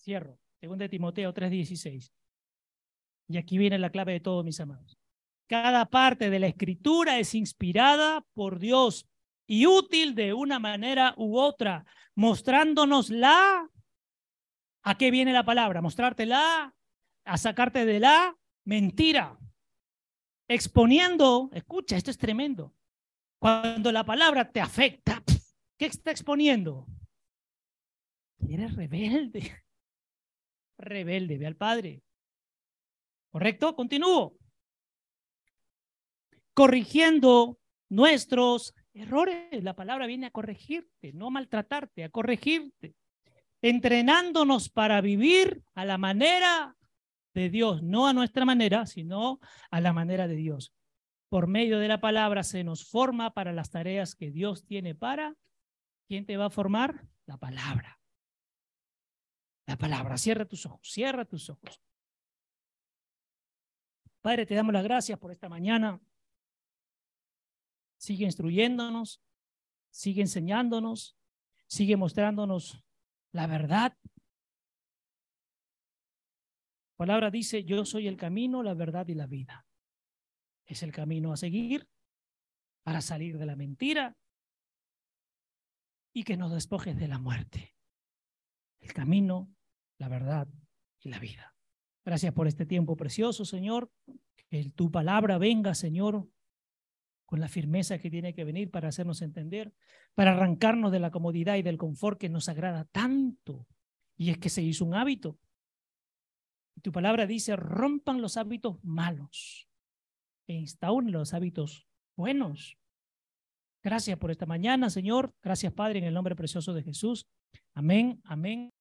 Cierro. Según de Timoteo 3:16. Y aquí viene la clave de todo, mis amados. Cada parte de la escritura es inspirada por Dios y útil de una manera u otra, mostrándonos la... ¿A qué viene la palabra? Mostrártela, a sacarte de la mentira. Exponiendo, escucha, esto es tremendo. Cuando la palabra te afecta, ¿qué está exponiendo? Eres rebelde rebelde. Ve al Padre. ¿Correcto? Continúo. Corrigiendo nuestros errores. La palabra viene a corregirte, no a maltratarte, a corregirte. Entrenándonos para vivir a la manera de Dios, no a nuestra manera, sino a la manera de Dios. Por medio de la palabra se nos forma para las tareas que Dios tiene para. ¿Quién te va a formar? La palabra la palabra. Cierra tus ojos, cierra tus ojos. Padre, te damos las gracias por esta mañana. Sigue instruyéndonos, sigue enseñándonos, sigue mostrándonos la verdad. La palabra dice, yo soy el camino, la verdad y la vida. Es el camino a seguir para salir de la mentira y que nos despojes de la muerte. El camino, la verdad y la vida. Gracias por este tiempo precioso, Señor. Que tu palabra venga, Señor, con la firmeza que tiene que venir para hacernos entender, para arrancarnos de la comodidad y del confort que nos agrada tanto. Y es que se hizo un hábito. Tu palabra dice, rompan los hábitos malos e instauren los hábitos buenos. Gracias por esta mañana, Señor. Gracias, Padre, en el nombre precioso de Jesús. Amén, amén.